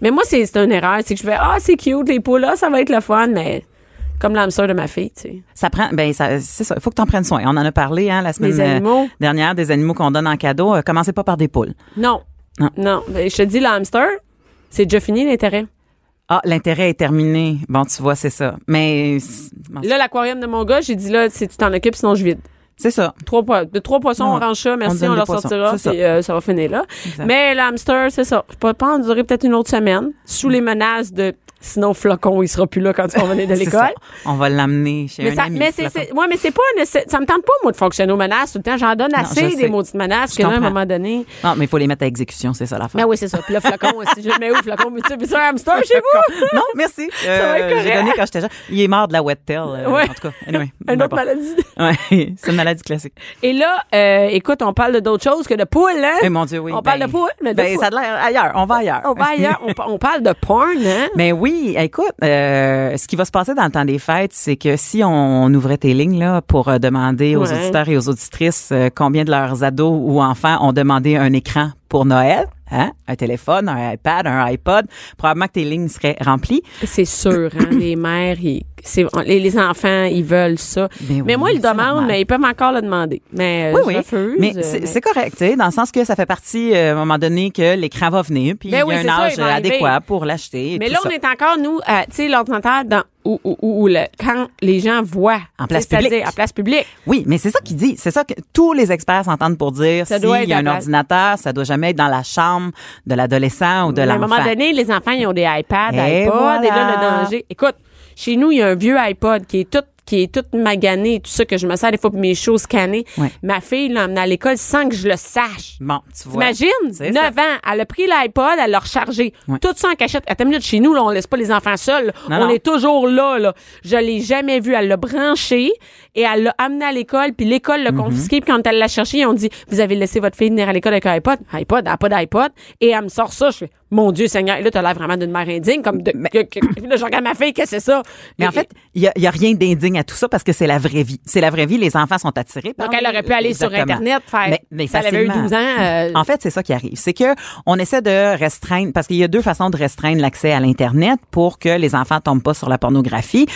mais moi, c'est, c'est une erreur, c'est que je fais, ah, c'est cute, les poules, là, ça va être le fun, mais comme l'âme sœur de ma fille, tu sais. Ça prend, ben ça, c'est ça. Il faut que t'en prennes soin. On en a parlé hein, la semaine euh, dernière des animaux qu'on donne en cadeau. Euh, commencez pas par des poules. Non. Non. Non. Ben, je te dis, le hamster, c'est déjà fini l'intérêt. Ah, l'intérêt est terminé. Bon, tu vois, c'est ça. Mais bon, Là, l'aquarium de mon gars, j'ai dit là, si tu t'en occupes, sinon je vide. c'est ça. Trois, po- de trois poissons, on range ça, merci, on, leur poissons, sortira, puis euh, ça va finir là. Exact. Mais l'hamster, c'est ça. Je peux pas en durer peut-être une autre semaine, sous les menaces de sinon flocon, il sera plus là quand tu vas de <laughs> l'école. On va l'amener chez Mais, un ça, ami. mais c'est, flacon. c'est- ouais, mais c'est pas, ça me tente pas, moi, de fonctionner aux menaces tout le temps. J'en donne Non, assez je des maudites menaces que là, à un moment donné. Non, mais il faut les mettre à exécution, c'est ça l'affaire. Mais oui, c'est ça. Puis là, flocon <laughs> aussi. Je le mets où, flocon? Mais tu un hamster chez vous? non, merci. <laughs> va être Euh. J'ai donné quand j'étais jeune. Il est mort de la wet tail. euh, Ouais. En tout cas, anyway. Une autre maladie. Ouais, c'est une maladie classique. Et là, euh, écoute, on parle d'autres choses que de poules, hein? Eh mon Dieu, oui. On parle ben- de poules, mais de ben, ça a l'air ailleurs. On va ailleurs. On va ailleurs. on, on parle de porn, hein? Mais oui, écoute, euh, ce qui va se passer dans le temps des fêtes, c'est que si on, ouvrait tes lignes là pour euh, demander aux Ouais. auditeurs et aux auditrices euh, combien de leurs ados ou enfants ont demandé un écran pour Noël, hein, un téléphone, un iPad, un iPod, probablement que tes lignes seraient remplies. C'est sûr, hein? les mères, ils- c'est, les, les enfants, ils veulent ça. Ben mais oui, moi, ils le demandent, mais ils peuvent encore le demander. Mais euh, Oui, je oui. refuse. Mais euh, c'est correct, dans le sens que ça fait partie, euh, à un moment donné, que l'écran va venir, puis Ben il y oui, a un ça, âge adéquat pour l'acheter. et Mais là, ça. on est encore, nous, à, tu sais, l'ordinateur dans, où le, quand les gens voient. En place C'est-à-dire publique. En place publique. Oui, mais c'est ça qu'il dit. C'est ça que tous les experts s'entendent pour dire. Ça S'il doit être y a à un ordinateur, ça doit jamais être dans la chambre de l'adolescent ou de Mais à un l'enfant. moment donné, les enfants, ils ont des iPads, Et iPods, et là, le danger. Écoute, chez nous, il y a un vieux iPod qui est tout qui est toute magané et tout ça, que je me sers des fois pour mes choses scannées. Ouais. Ma fille l'a emmené à l'école sans que je le sache. Bon, tu vois. T'imagines? C'est 9 ans. Elle a pris l'iPod, elle l'a rechargé. Ouais. Tout ça en cachette. Attends une minute, chez nous, là, on laisse pas les enfants seuls. Non, on non. est toujours là, là. Je l'ai jamais vu. Elle l'a branché et elle l'a amené à l'école, puis l'école Mhm. l'a confisqué. Puis quand elle l'a cherché, ils ont dit, vous avez laissé votre fille venir à l'école avec un iPod. iPod, elle a pas d'iPod. Et elle me sort ça. Je fais, mon Dieu Seigneur. Et là, t'as l'air vraiment d'une mère indigne, comme de, que- que- là, je regarde ma fille, qu'est-ce que c'est ça? Mais en fait, il y a, y a rien d'indigne à tout ça parce que c'est la vraie vie. C'est la vraie vie. Les enfants sont attirés par donc, elle aurait pu aller sur. Internet, faire, Mais, mais si elle avait eu facilement. 12 ans, euh, En fait, c'est ça qui arrive. C'est que on essaie de restreindre, parce qu'il y a deux façons de restreindre l'accès à l'Internet pour que les enfants tombent pas sur la pornographie.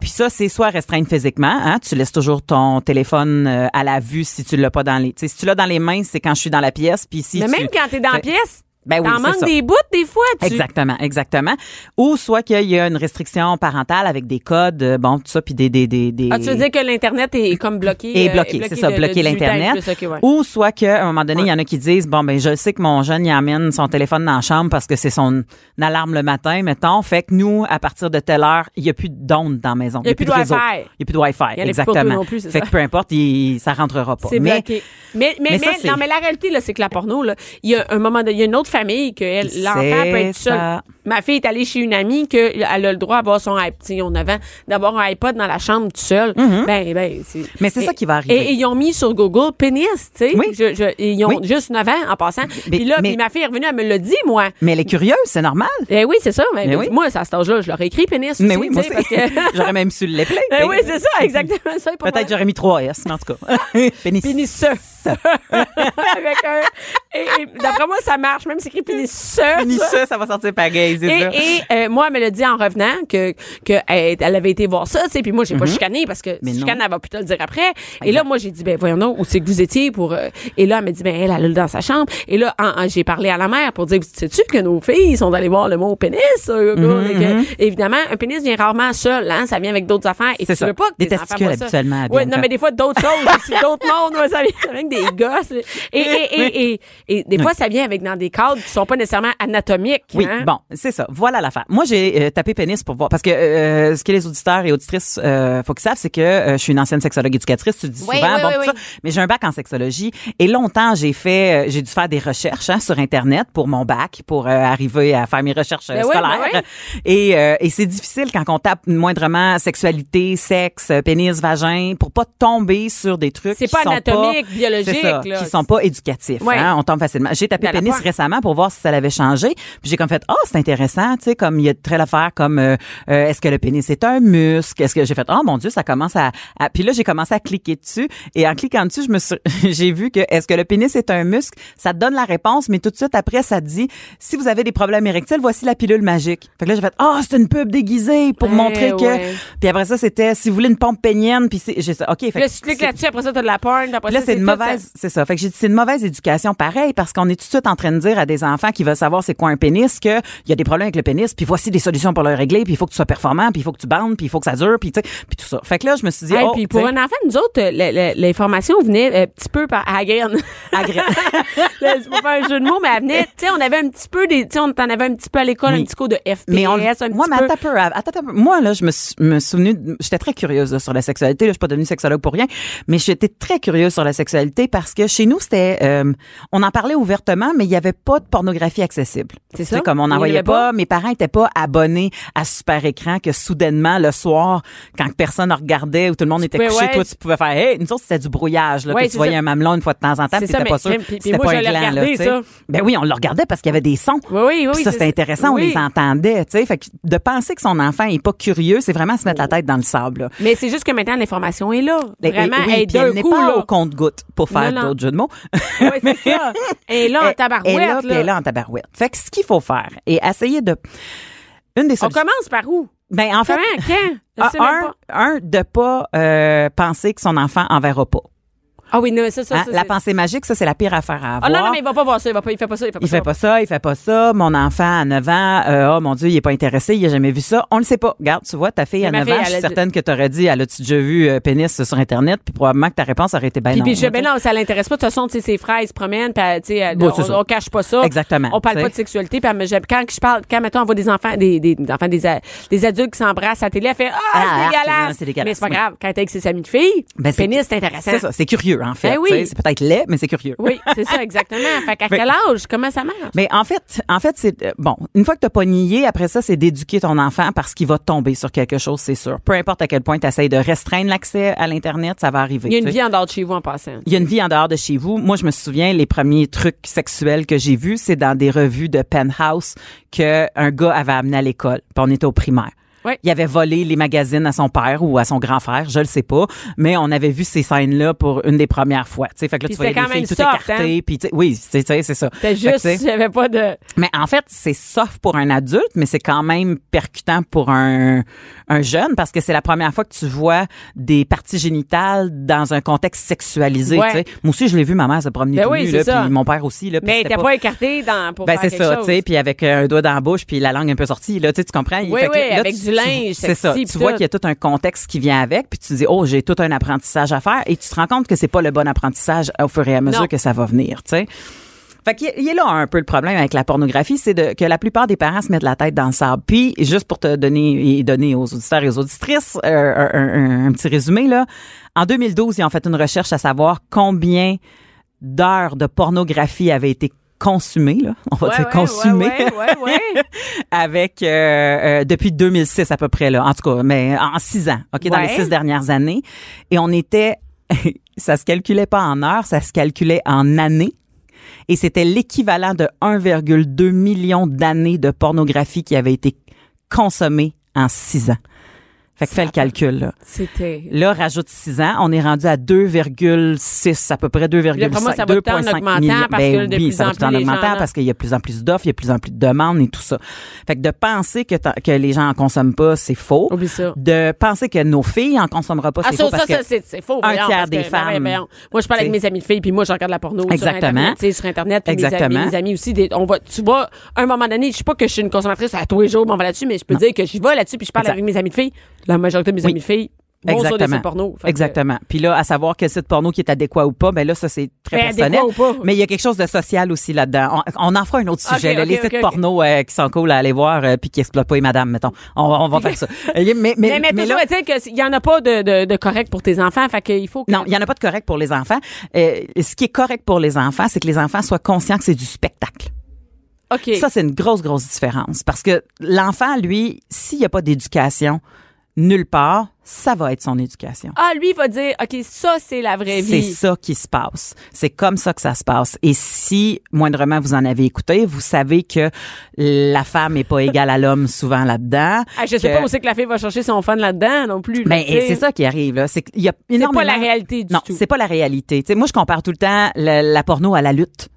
Puis ça, c'est soit restreindre physiquement, hein, tu laisses toujours ton téléphone euh, à la vue si tu l'as pas dans les, tu si tu l'as dans les mains, c'est quand je suis dans la pièce, puis si mais tu- même quand t'es dans la pièce, Ben oui, t'en manques ça. des bouts, des fois. Tu, Exactement, exactement. Ou soit qu'il y a une restriction parentale avec des codes, euh, bon, tout ça, puis des, des, des, des- Ah, tu veux dire que l'Internet est comme bloqué? et euh, bloqué, c'est ça, de- de bloquer 18 ans et l'internet. ouais. Ou soit qu'à un moment donné, il y en a qui disent bon ben je sais que mon jeune il amène son téléphone dans la chambre parce que c'est son alarme le matin, mettons. Fait que nous, à partir de telle heure, il y a plus d'ondes dans la maison. Il y a plus de. Wi-Fi. Il a plus de Wi-Fi. Il y en a plus pour toi exactement. non plus, fait que peu importe, il, ça rentrera pas. C'est Mais bloqué. Mais, mais, mais mais, ça, c'est- non, mais la réalité, là, c'est que la porno, là, il y a un moment, de- il y a une autre famille que l'enfant peut être seul. ça. Ma fille est allée chez une amie que elle a le droit d'avoir son iPod, ils ont 9 ans, d'avoir un iPod dans la chambre tout seul. Ben, ben. Mm-hmm. Mais c'est ça qui va arriver. Et, et ils ont mis sur Google pénis, tu sais. Oui. Je, je, et ils ont Oui. juste 9 ans en passant. Puis là, mais- ma fille est revenue, elle me l'a dit, moi. mais elle est curieuse, c'est normal. Eh oui, c'est ça. Mais, Mais oui. moi, à cet âge-là, je leur ai écrit pénis aussi, Mais oui, moi que. <laughs> J'aurais même su l'appeler. Eh oui, c'est ça, exactement ça. Peut-être j'aurais mis 3 S, mais en tout cas. <laughs> Pénis. Pénisseux. <laughs> Avec un. Et, et d'après moi, ça marche, même si c'est écrit pénisseux. Pénisseux, ça va sortir pagaille, c'est Et, ça. et euh, moi, elle me l'a dit en revenant que, que elle, elle avait été voir ça, tu sais, puis moi, j'ai pas chicané parce que. Mais si chicane, elle va plus te le dire après. Et là, moi, j'ai dit, ben voyons donc, où c'est que vous étiez pour... euh, et là, elle m'a dit, ben elle, elle a le dans sa chambre. Et là, en- en- j'ai parlé à la mère pour dire, sais-tu que nos filles sont allées voir le mot pénis? euh, et que, Évidemment, un pénis vient rarement seul, hein, ça vient avec d'autres affaires. Et C'est tu ça. veux pas que Des testicules, ça. habituellement, Bianca. non, mais des fois, d'autres choses aussi, d'autres mondes, ouais, ça vient avec des gosses. Et, et, et, des fois, ça vient avec dans des cadres qui sont pas nécessairement anatomiques. Oui, hein. bon, c'est ça. Voilà l'affaire. Moi, j'ai euh, tapé pénis pour voir parce que euh, ce que les auditeurs et auditrices euh, faut qu'ils savent, c'est que je suis une ancienne sexologue éducatrice. Tu dis souvent, bon, ça. Mais j'ai un bac en sexologie et longtemps j'ai fait, j'ai dû faire des recherches hein, sur internet pour mon bac, pour arriver à faire mes recherches Ben oui, scolaires. ben Et, euh, et c'est difficile quand on tape moindrement sexualité, sexe, pénis, vagin, pour pas tomber sur des trucs C'est pas anatomique, biologique, c'est ça, là. qui sont pas éducatifs. Ouais. hein. on tombe facilement. J'ai tapé Ben, pénis récemment pour voir si ça l'avait changé. Puis j'ai comme fait, oh, c'est intéressant, tu sais, comme il y a très l'affaire comme, euh, euh, est-ce que le pénis est un muscle? Est-ce que j'ai fait, oh mon Dieu, ça commence à, à- puis là, j'ai commencé à cliquer dessus. Et en cliquant dessus, je me suis, <laughs> j'ai vu que est-ce que le pénis est un muscle? Ça te donne la réponse, mais tout de suite après, ça te dit, si vous avez des problèmes érectiles, voici la pilule magique. Fait que là, j'ai fait, oh, c'est une pub déguisée pour montrer que, ouais. puis après ça, c'était, si vous voulez une pompe pénienne, puis c'est, ok. Fait là, si tu cliques là-dessus, après ça, t'as de la porn. Après là, c'est une tout mauvaise, c'est ça. Fait que j'ai dit, c'est une mauvaise éducation pareil parce qu'on est tout de suite en train de dire à des enfants qui veulent savoir c'est quoi un pénis qu'il y a des problèmes avec le pénis, puis voici des solutions pour le régler, puis il faut que tu sois performant, puis il faut que tu bandes, puis il faut que ça dure, puis tu sais, puis tout ça. Fait que là, je me suis dit, Hey, oh, puis pour un enfant, nous autres, euh, l'information venait euh, un petit peu par à graine. Là, c'est pas faire un jeu de mots, mais elle venait, tu sais, on avait un petit peu des, tu sais, on en avait un petit peu à l'école, Oui. un petit cours de FPS, Mais on, un moi, petit mais peu. attends attends. Moi, là, je me suis me souvenu, de- j'étais très curieuse là, sur la sexualité. Là, je suis pas devenue sexologue pour rien, mais j'étais très curieuse sur la sexualité parce que chez nous, c'était, euh, on en parlait ouvertement, mais il y avait pas de pornographie accessible. C'est ça? Comme on n'en en voyait pas, pas. mes parents étaient pas abonnés à super écran que soudainement le soir, quand personne ne regardait ou tout le monde était pouvais, couché, ouais, toi tu- pouvais faire, hey, nous autres c'était du brouillage là, Ouais, puis tu voyais ça. un mamelon une fois de temps en temps, puis t'étais pas sûr, c'était pas un gland là, ça. Ben oui, on le regardait parce qu'il y avait des sons. Oui, oui, oui. Puis ça, c'était intéressant, on les entendait, tu sais. Fait que de penser que son enfant est pas curieux, c'est vraiment se mettre la tête dans le sable, là. Mais c'est juste que maintenant, l'information est là. Et- Vraiment, et- oui, elle puis n'est pas là. au compte-goutte pour faire d'autres jeux de mots. Oui, c'est <laughs> ça. Et là, en tabarouette, est là, là. en tabarouette. Fait que ce qu'il faut faire, et essayer de... Une des On commence par où? Ben, en fait? Quand? Je un, un, de pas euh, penser que son enfant en verra pas. Ah oui, non, mais ça, ça, Hein? ça, La pensée magique, ça, c'est la pire affaire à Ah avoir. non, non, mais il va pas voir ça. Il va pas, il fait pas ça. Il fait pas Il ça. fait pas ça, il fait pas ça. Mon enfant à 9 ans, euh, oh mon Dieu, il est pas intéressé, il a jamais vu ça. On le sait pas. Regarde, tu vois, ta fille à Mais ma 9 fille, ans, je suis certaine que t'aurais dit, elle a-tu déjà vu euh, pénis sur Internet, puis probablement que ta réponse aurait été ben Puis, non. puis je ben tu non, ça l'intéresse pas. De toute façon, tu sais, ses frères, ils se promènent, puis, tu Bon, on, cache pas ça. Exactement, On parle tu pas de sexualité. Puis, quand je parle, quand, mettons, on voit des enfants, des, des, des enfants, des, adultes qui s'embrassent à la télé, elle fait, ah, Ah, c'est ah, dégueulasse. c'est dégueulasse, Mais c'est pas grave. Quand t'es avec ses amis de filles, Ben, pénis, c'est intéressant. C'est ça, c'est curieux, en fait. Ben oui. C'est peut-être laid, mais c'est curieux. Oui, c'est ça, exactement. <laughs> Fait qu'à quel âge? Comment ça marche? Mais en fait, en fait, c'est euh, bon. Une fois que t'as pas nié, après ça, c'est d'éduquer ton enfant parce qu'il va tomber sur quelque chose, c'est sûr. Peu importe à quel point tu essaies de restreindre l'accès à l'internet, ça va arriver. Il y a une vie en dehors de chez vous en passant. Il y a une vie en dehors de chez vous. Moi, je me souviens, les premiers trucs sexuels que j'ai vus, c'est dans des revues de Penthouse que un gars avait amené à l'école. Puis on était au primaire. Ouais. Il avait volé les magazines à son père ou à son grand frère, je le sais pas, mais on avait vu ces scènes-là pour une des premières fois. Tu sais, fait que là, Puis tu voyais les filles tout écartées, puis tu sais, oui, c'est c'est- c'est ça. Que, juste, avait pas de. mais en fait, c'est soft pour un adulte, mais c'est quand même percutant pour un, un jeune parce que c'est la première fois que tu vois des parties génitales dans un contexte sexualisé. Ouais. Moi aussi, je l'ai vu, ma mère se promener Ben tout oui, nu, c'est là, ça. puis mon père aussi. Là, puis Mais t'es pas écarté dans, pour ben faire c'est quelque ça, chose. tu sais, puis avec un doigt dans la bouche, puis la langue un peu sortie, là, tu comprends? Il Oui, fait que oui, là, avec tu- du linge C'est ça. Tu vois qu'il y a tout un contexte qui vient avec, puis tu dis, oh, j'ai tout un apprentissage à faire, et tu te rends compte que c'est pas le bon apprentissage au fur et à mesure Non. que ça va venir, tu sais. Fait qu'il y a- il y a là un peu le problème avec la pornographie, c'est de, que la plupart des parents se mettent la tête dans le sable. Puis, juste pour te donner et donner aux auditeurs et aux auditrices euh, un, un- un petit résumé, là, en 2012, ils ont fait une recherche à savoir combien d'heures de pornographie avaient été consommées, là. On va Ouais, dire ouais, ouais. <laughs> avec euh, euh, depuis 2006 à peu près là. En tout cas mais en six ans ok dans les six dernières années. Et on était <laughs> ça se calculait pas en heures ça se calculait en années. Et c'était l'équivalent de 1,2 million d'années de pornographie qui avait été consommée en six ans fait que fais le calcul là C'était. Là, rajoute 6 ans, on est rendu à 2,6, à peu près 2,5, Après moi, ça va tout le temps en 2,5 augmentant millions. parce Ben que de oui, plus ça va en plus en gens, augmentant parce qu'il y a de plus en plus d'offres, il y a de plus en plus de demandes et tout ça. Fait que de penser que, que les gens en consomment pas, c'est faux. Oublie ça. De penser que nos filles en consommera pas, Ah, c'est faux ça, parce ça, que c'est c'est faux. un tiers parce des que, ben, femmes. Moi, je parle avec mes amis de filles, puis moi, je regarde la porno Exactement. sur Internet. tu sais, Sur Internet, puis mes amis, Exactement. mes amis aussi. des- on va, tu vois, à un moment donné, je sais pas que je suis une consommatrice à tous les jours, on va là-dessus, mais je peux dire que j'y vais là-dessus, puis je parle avec mes amis de filles. La majorité de mes Oui. amis filles vont sur des sites porno. Fait que- Exactement. Puis là, à savoir quel site porno qui est adéquat ou pas, ben là, ça, c'est très Ben, personnel. ou pas. Mais il y a quelque chose de social aussi là-dedans. On, on en fera un autre Ok, sujet. là. ok, les ok, sites porno euh, qui sont cool à aller voir euh, puis qui exploitent pas les madames, mettons. On, va- on va faire ça. <laughs> Euh, mais, mais, Mais, mais, mais toujours là, qu'il y en a pas de, de, de correct pour tes enfants, fait qu'il faut que... non, il y en a pas de correct pour les enfants. Euh, ce qui est correct pour les enfants, c'est que les enfants soient conscients que c'est du spectacle. OK. Ça, c'est une grosse, grosse différence. Parce que l'enfant, lui, s'il n'y a pas d'éducation nulle part, ça va être son éducation. ah, lui, il va dire, OK, ça, c'est la vraie C'est vie. ça qui se passe. C'est comme ça que ça se passe. Et si, moindrement, vous en avez écouté, vous savez que la femme est pas égale à l'homme souvent là-dedans. Ah, je sais que- pas où c'est que la fille va chercher son fun là-dedans non plus. là, Ben, sais. c'est ça qui arrive, là. C'est qu'il y a C'est énormément... pas la réalité du non, tout. c'est pas la réalité. Tu sais, moi, je compare tout le temps la, la porno à la lutte.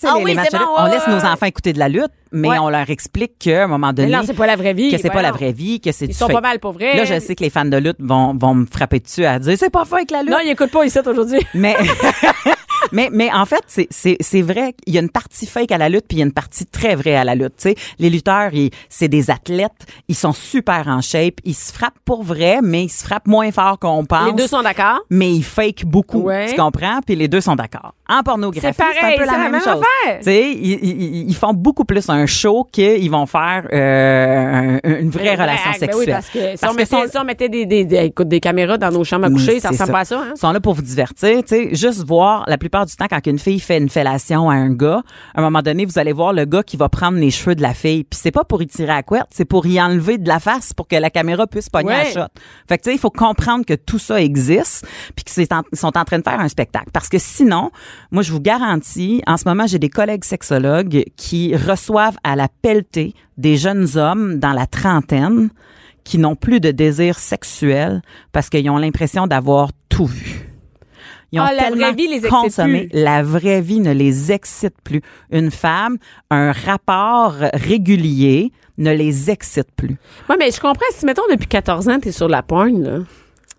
Sais, Ah oui, c'est bon, on laisse nos enfants écouter de la lutte, mais Ouais. on leur explique qu'à un moment Mais donné, non, c'est pas la vraie vie. que c'est pas la vraie vie, que c'est Ils sont fake. pas mal pour vrai. Là, je sais que les fans de lutte vont, vont me frapper dessus à dire c'est pas fake la lutte. Non, ils écoutent pas ici aujourd'hui. <laughs> Mais <laughs> mais, mais en fait, c'est, c'est, c'est vrai, il y a une partie fake à la lutte, puis il y a une partie très vraie à la lutte. Tu sais, les lutteurs, ils, c'est des athlètes, ils sont super en shape, ils se frappent pour vrai, mais ils se frappent moins fort qu'on pense. Les deux sont d'accord. mais ils fake beaucoup, Ouais. tu comprends? Puis les deux sont d'accord. En pornographie, C'est un peu la même, même chose. affaire. Tu sais, ils, ils- ils font beaucoup plus un show qu'ils vont faire euh, un- une vraie Ben, relation ben sexuelle. oui, parce que si Parce on que mettait, sont- si on mettait des, des, des, écoute, des caméras dans nos chambres à coucher, ça c'est ressemble pas à ça. Hein? Ils sont là pour vous divertir, tu sais, juste voir la plupart du temps quand une fille fait une fellation à un gars, à un moment donné, vous allez voir le gars qui va prendre les cheveux de la fille, puis c'est pas pour y tirer à couette, c'est pour y enlever de la face pour que la caméra puisse pogner Ouais. la shot. Fait que tu sais, il faut comprendre que tout ça existe, puis qu'ils sont en train de faire un spectacle parce que sinon, moi je vous garantis, en ce moment, j'ai des collègues sexologues qui reçoivent à la pelletée des jeunes hommes dans la trentaine qui n'ont plus de désir sexuel parce qu'ils ont l'impression d'avoir tout vu. Ils ont Ah, la vraie vie les consommé. plus. La vraie vie ne les excite plus. Une femme, un rapport régulier ne les excite plus. Ouais, mais je comprends. Si, mettons, depuis 14 ans, t'es sur la porn, là.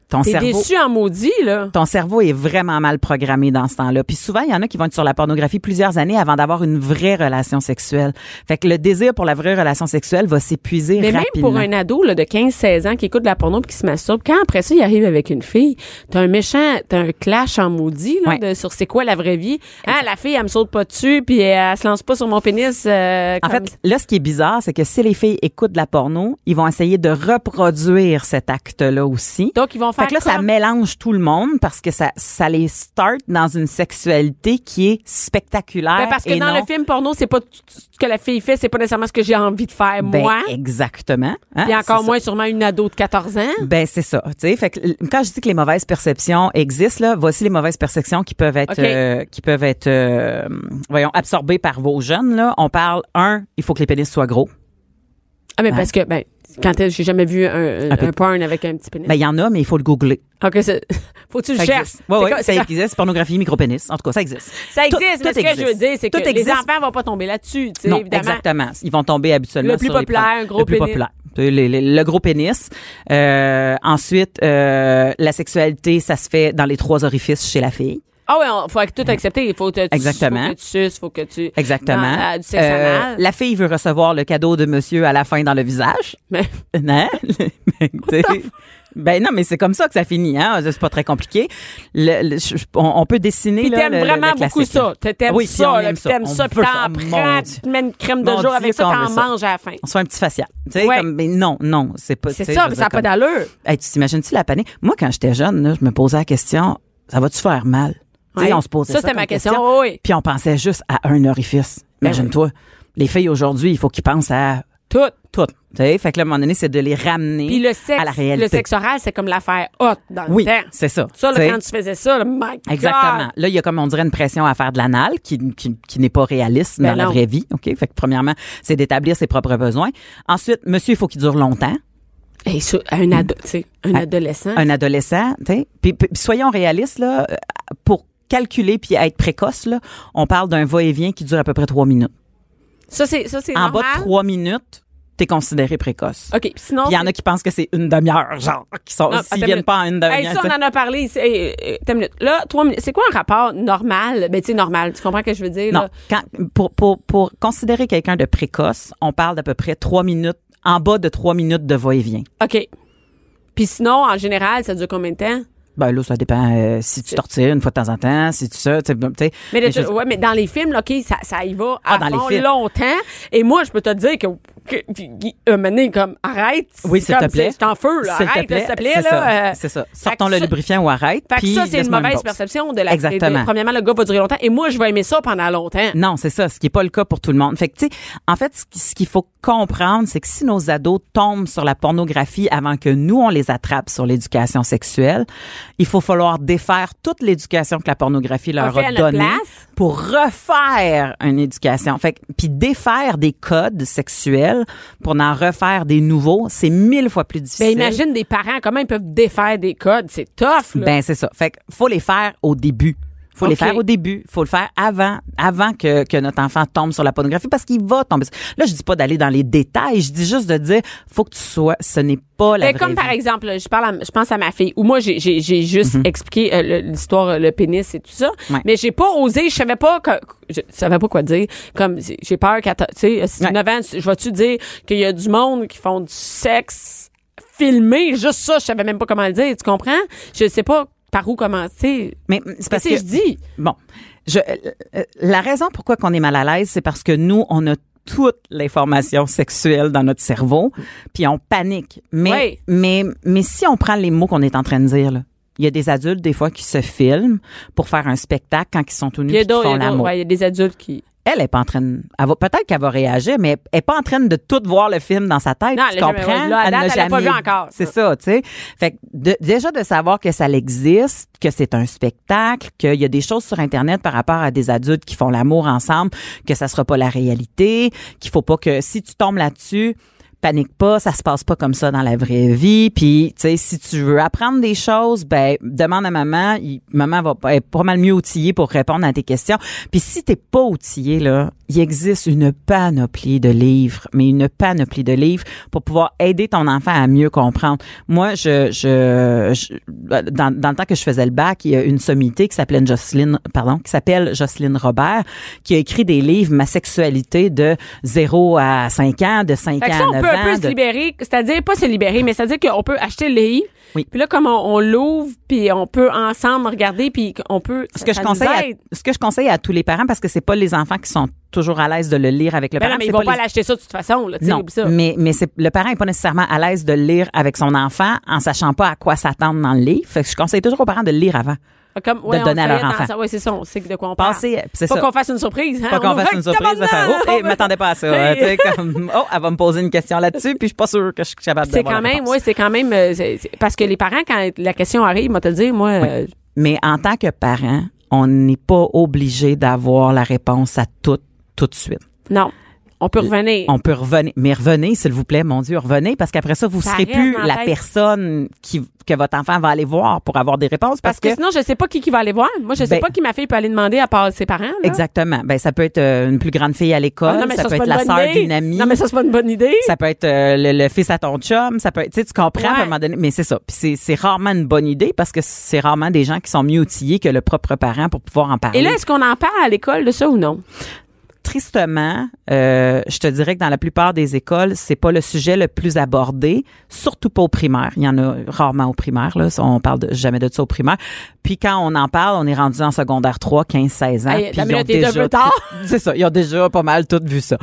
Ton T'es cerveau, déçu en maudit, là. ton cerveau est vraiment mal programmé dans ce temps-là. Puis souvent, il y en a qui vont être sur la pornographie plusieurs années avant d'avoir une vraie relation sexuelle. Fait que le désir pour la vraie relation sexuelle va s'épuiser Mais rapidement. même pour un ado là, de 15-16 ans qui écoute de la porno puis qui se masturbe, quand après ça, il arrive avec une fille, t'as un méchant, t'as un clash en maudit là, Ouais. de, sur c'est quoi la vraie vie? Hein, la fille, elle me saute pas dessus puis elle, se lance pas sur mon pénis. euh, En comme- fait, là, ce qui est bizarre, c'est que si les filles écoutent de la porno, ils vont essayer de reproduire cet acte-là aussi. Donc, ils vont Fait que là, ça mélange tout le monde parce que ça, ça les start dans une sexualité qui est spectaculaire. Ben, parce que et dans non- le film porno, c'est pas ce que la fille fait, c'est pas nécessairement ce que j'ai envie de faire Ben, moi. exactement. Hein, Puis encore moins sûrement une ado de 14 ans. Ben c'est ça, tu. Fait que quand je dis que les mauvaises perceptions existent là, voici les mauvaises perceptions qui peuvent être euh, qui peuvent être euh, voyons absorbées par vos jeunes là. On parle un, il faut que les pénis soient gros. Ah, mais parce que, ben, quand elle- j'ai jamais vu un, un, Un un porn avec un petit pénis. Ben il y en a mais il faut le googler. OK, c'est- <laughs> faut que tu le cherches. ouais, comme- ça existe. Pornographie, micropénis. En tout cas, ça existe. Ça Tout- existe, mais tout ce que je veux dire, c'est que les enfants vont pas tomber là-dessus, tu sais, évidemment. exactement. Ils vont tomber habituellement Le plus sur les populaire, pro- gros le plus pénis. populaire. Le, le- le gros pénis. Euh, ensuite, euh, la sexualité, ça se fait dans les trois orifices chez la fille. Ah oui, il faut tout accepter. Il faut que tu, Exactement. faut que tu suces, faut que tu... Exactement. Non, du sexe Euh, anal. la fille veut recevoir le cadeau de monsieur à la fin dans le visage. <laughs> Mais, <laughs> Non? T'sais, ben non, mais c'est comme ça que ça finit. Hein? C'est pas très compliqué. Le- le- on, on peut dessiner puis t'aimes vraiment le beaucoup classique, ça. T'aimes Oui, ça, là, ça. t'aimes ça, puis t'en prends, tu te mets une crème de Mon jour avec ça, t'en manges à la fin. On se fait un petit facial. Tu sais, Ouais. comme, mais non, non, c'est pas. C'est ça, mais ça n'a pas d'allure. Hey, tu t'imagines-tu la panique? Moi, quand j'étais jeune, là, je me posais la question, ça va-tu faire mal? Ouais. on se posait Ça, ça. c'était ma question. Oui. Puis on pensait juste à un orifice. Ben Imagine-toi. Les filles aujourd'hui, il faut qu'ils pensent à Tout. tout. Tu sais, fait que là, à un moment donné, c'est de les ramener Puis le sexe, à la réalité. le sexe oral, c'est comme l'affaire hot dans le oui, temps. c'est ça. Ça, là, quand tu faisais ça, là, my God. Exactement. Là, il y a comme on dirait une pression à faire de l'anal qui, qui, qui n'est pas réaliste Ben dans la vraie vie. OK? Fait que premièrement, c'est d'établir ses propres besoins. Ensuite, monsieur, il faut qu'il dure longtemps. Et un, ado, un adolescent. Un adolescent, tu sais. Puis, puis soyons réalistes, là, euh, pour calculer puis être précoce, là, on parle d'un va-et-vient qui dure à peu près trois minutes. Ça, c'est, ça, c'est En normal. bas de trois minutes, t'es considéré précoce. OK. Sinon. Il y en a qui pensent que c'est une demi-heure, genre, qui sont, s'ils viennent minute. pas en une Hey, demi-heure. ça, on en a parlé. ici. Hey, euh, minute. Là, trois minutes. C'est quoi un rapport normal? Ben, tu sais, normal. Tu comprends ce que je veux dire? Non, là? quand, pour, pour, pour considérer quelqu'un de précoce, on parle d'à peu près trois minutes, en bas de trois minutes de va-et-vient. OK. Puis sinon, en général, ça dure combien de temps? Ben là, ça dépend euh, si tu tortires une fois de temps en temps, si tu ça, tu sais, sais. Mais, je- ouais, mais dans les films, là, OK, ça, ça y va à Ah, dans les films. longtemps. Et moi, je peux te dire que, un moment donné, comme, arrête. Oui, s'il te plaît. C'est en feu, là. Arrête, s'il te plaît, c'est là. ça, euh, c'est ça. fait Sortons que le lubrifiant ou arrête. Fait que puis ça, c'est une mauvaise perception de la Exactement. de- premièrement, le gars va durer longtemps. Et moi, je vais aimer ça pendant longtemps. Non, c'est ça, ce qui est pas le cas pour tout le monde. Fait que tu sais, en fait, ce qui- ce qu'il faut comprendre, c'est que si nos ados tombent sur la pornographie avant que nous on les attrape sur l'éducation sexuelle, il faut falloir défaire toute l'éducation que la pornographie leur a donnée pour refaire une éducation. Fait que- puis défaire des codes sexuels pour en refaire des nouveaux, c'est mille fois plus difficile. Ben, imagine des parents, comment ils peuvent défaire des codes? C'est tough, là. Ben c'est ça. Fait que faut les faire au début. Faut les Ok. faire au début. Faut le faire avant, avant que, que notre enfant tombe sur la pornographie parce qu'il va tomber. Là, je dis pas d'aller dans les détails. Je dis juste de dire, faut que tu sois, ce n'est pas la Mais vraie comme par exemple, là, je parle, à- je pense à ma fille, ou moi j'ai juste expliqué euh, l'histoire, euh, le pénis et tout ça, Mhm. Ouais. mais j'ai pas osé, je savais pas, que, je savais pas quoi dire. Comme j'ai peur qu'à, tu sais, si Ouais. 9 ans, je vais-tu dire qu'il y a du monde qui font du sexe filmé, juste ça, je savais même pas comment le dire, tu comprends? Je sais pas par où commencer? Mais c'est parce que que je dis? Bon, je, euh, euh, la raison pourquoi qu'on est mal à l'aise, c'est parce que nous, on a toute l'information sexuelle dans notre cerveau, puis on panique. Mais, Oui. mais, mais si on prend les mots qu'on est en train de dire, là, il y a des adultes, des fois, qui se filment pour faire un spectacle quand ils sont tout nus et font il l'amour. ouais, il y a des adultes qui. Elle est pas en train de, elle va, peut-être qu'elle va réagir, mais elle est pas en train de tout voir le film dans sa tête. Non, tu elle jamais- comprends? là, date, n'a elle l'a pas jamais- vu encore. C'est ça, tu sais. Fait que de- déjà de savoir que ça existe, que c'est un spectacle, qu'il y a des choses sur Internet par rapport à des adultes qui font l'amour ensemble, que ça sera pas la réalité, qu'il faut pas que si tu tombes là-dessus, panique pas, ça se passe pas comme ça dans la vraie vie. Puis, tu sais, si tu veux apprendre des choses, ben demande à maman. Il- maman va pas- est pas mal mieux outillée pour répondre à tes questions. Puis si t'es pas outillé là, il existe une panoplie de livres, mais une panoplie de livres pour pouvoir aider ton enfant à mieux comprendre. Moi, je, je, je- dans, dans le temps que je faisais le bac, il y a une sommité qui s'appelait Jocelyne, pardon, qui s'appelle Jocelyne Robert, qui a écrit des livres Ma sexualité de 0 à 5 ans, de 5 Fait que ans à on 9 peut un peu ans. se libérer, c'est-à-dire pas se libérer, mais c'est-à-dire qu'on peut acheter le livre. Oui. Puis là, comme on, on l'ouvre, puis on peut ensemble regarder, puis on peut. ce que je conseille à, ce que je conseille à tous les parents parce que c'est pas les enfants qui sont toujours à l'aise de le lire avec le Ben parent non, mais ils vont pas les- l'acheter ça de toute façon, là, non, ça. mais mais c'est le parent est pas nécessairement à l'aise de le lire avec son enfant en sachant pas à quoi s'attendre dans le livre. Fait que je conseille toujours aux parents de le lire avant. Comme, de donner à leur enfant. Oui, c'est ça, on sait de quoi on parle. Pas ça. qu'on fasse une surprise. Hein? Pas qu'on On fasse une surprise faire oh, hey, m'attendais pas à ça. Hey. <laughs> Tu sais, comme oh, elle va me poser une question là-dessus puis je suis pas sûre que je suis capable de C'est quand même, oui, c'est quand même, euh, parce que les parents, quand la question arrive, moi te le dire, moi, euh, Mais en tant que parent, on n'est pas obligé d'avoir la réponse à tout tout de suite. non, on peut revenir. On peut revenir, mais revenez, s'il vous plaît, mon Dieu, revenez, parce qu'après ça, vous Ça serez plus la tête. personne qui, que votre enfant va aller voir pour avoir des réponses, parce, parce que, sinon, je sais pas qui, qui va aller voir. Moi, je sais Ben- pas qui ma fille peut aller demander à part ses parents. Là. Exactement. Ben, ça peut être euh, une plus grande fille à l'école, Ah, ça, ça, peut être la sœur d'une amie. Non, mais ça, c'est pas une bonne idée. ça peut être euh, le, le fils à ton chum, ça peut être, tu comprends à un moment donné, mais c'est ça. Puis c'est, c'est rarement une bonne idée parce que c'est rarement des gens qui sont mieux outillés que le propre parent pour pouvoir en parler. Et là, est-ce qu'on en parle à l'école de ça ou non? Tristement, euh, je te dirais que dans la plupart des écoles, c'est pas le sujet le plus abordé, surtout pas au primaire. Il y en a rarement au primaire, là. On parle jamais de ça au primaire. Puis quand on en parle, on est rendu en secondaire 3, 15, 16 ans. Hey, puis ils ont déjà <laughs> C'est ça. Ils ont déjà pas mal tout vu ça.